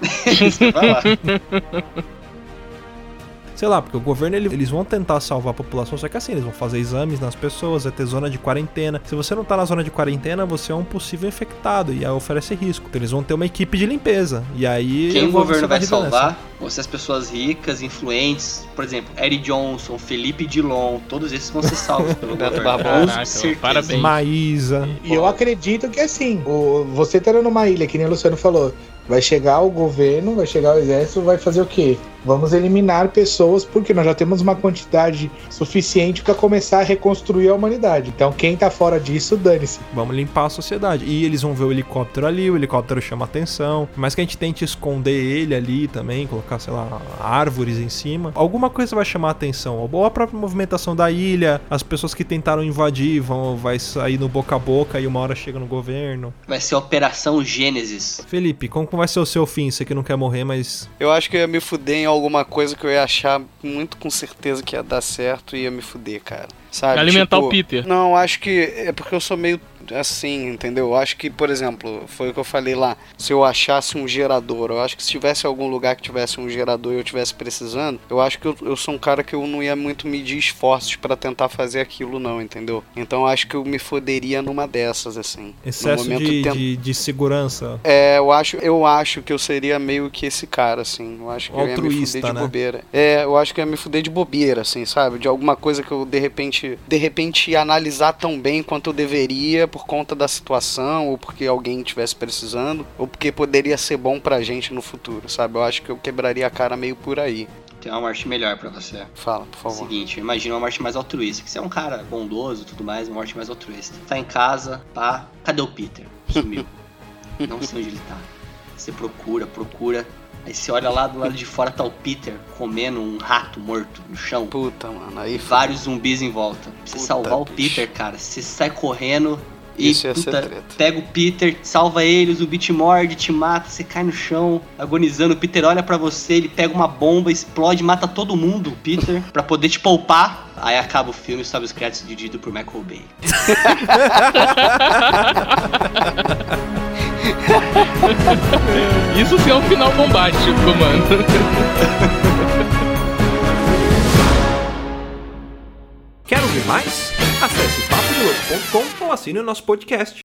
Isso que eu. Sei lá, porque o governo ele- eles vão tentar salvar a população, só que assim, eles vão fazer exames nas pessoas, vai ter zona de quarentena. Se você não tá na zona de quarentena, você é um possível infectado e aí oferece risco. Então eles vão ter uma equipe de limpeza. E aí. Quem o governo vai salvar vão ser as pessoas ricas, influentes, por exemplo, Eric Johnson, Felipe Dilon, todos esses vão ser salvos pelo governo. Barbosa. Parabéns. Maísa. E eu acredito que assim, o, você tá numa ilha, que nem o Luciano falou, vai chegar o governo, vai chegar o exército, vai fazer o quê? Vamos eliminar pessoas, porque nós já temos uma quantidade suficiente para começar a reconstruir a humanidade. Então quem tá fora disso, dane-se. Vamos limpar a sociedade. E eles vão ver o helicóptero ali, o helicóptero chama atenção. Mas que a gente tente esconder ele ali também, colocar, sei lá, árvores em cima. Alguma coisa vai chamar atenção. Ou a própria movimentação da ilha, as pessoas que tentaram invadir vão vai sair no boca a boca e uma hora chega no governo. Vai ser Operação Gênesis. Felipe, como que vai ser o seu fim? Você que não quer morrer, mas. Eu acho que eu ia me fuder em alguma coisa que eu ia achar muito com certeza que ia dar certo e ia me fuder, cara. Sabe? Alimentar Tipo, o Peter. Não, acho que é porque eu sou meio assim, entendeu? Eu acho que, por exemplo, foi o que eu falei lá. Se eu achasse um gerador, eu acho que se tivesse algum lugar que tivesse um gerador e eu tivesse precisando, eu acho que eu, eu sou um cara que eu não ia muito medir esforços pra tentar fazer aquilo, não, entendeu? Então eu acho que eu me foderia numa dessas, assim. no Excesso momento de, ten- de, de segurança. É, eu acho, eu acho que eu seria meio que esse cara, assim. Eu acho que eu ia me Altruísta, fuder de né? bobeira. É, eu acho que eu ia me fuder de bobeira, assim, sabe? De alguma coisa que eu, de repente, de repente analisar tão bem quanto eu deveria por conta da situação, ou porque alguém estivesse precisando, ou porque poderia ser bom pra gente no futuro, sabe? Eu acho que eu quebraria a cara meio por aí. Tem uma morte melhor pra você. Fala, por favor. Seguinte, imagina uma morte mais altruísta. Que você é um cara bondoso e tudo mais, uma morte mais altruísta. Tá em casa, pá, cadê o Peter? Sumiu. Não sei onde ele tá. Você procura, procura. Aí você olha lá do lado de fora, tá o Peter comendo um rato morto no chão. Puta, mano, aí E vários zumbis em volta. Pra você Puta, salvar o bicho. Peter, cara, você sai correndo e Isso ia ser puta, treta. pega o Peter, salva ele, o zumbi te morde, te mata, você cai no chão, agonizando. O Peter olha pra você, ele pega uma bomba, explode, mata todo mundo, o Peter, pra poder te poupar. Aí acaba o filme e sobe os créditos dirigido por Michael Bay. Isso sim é um final bombástico, mano. Quer ouvir mais? Acesse papodelouco.com ou assine o nosso podcast.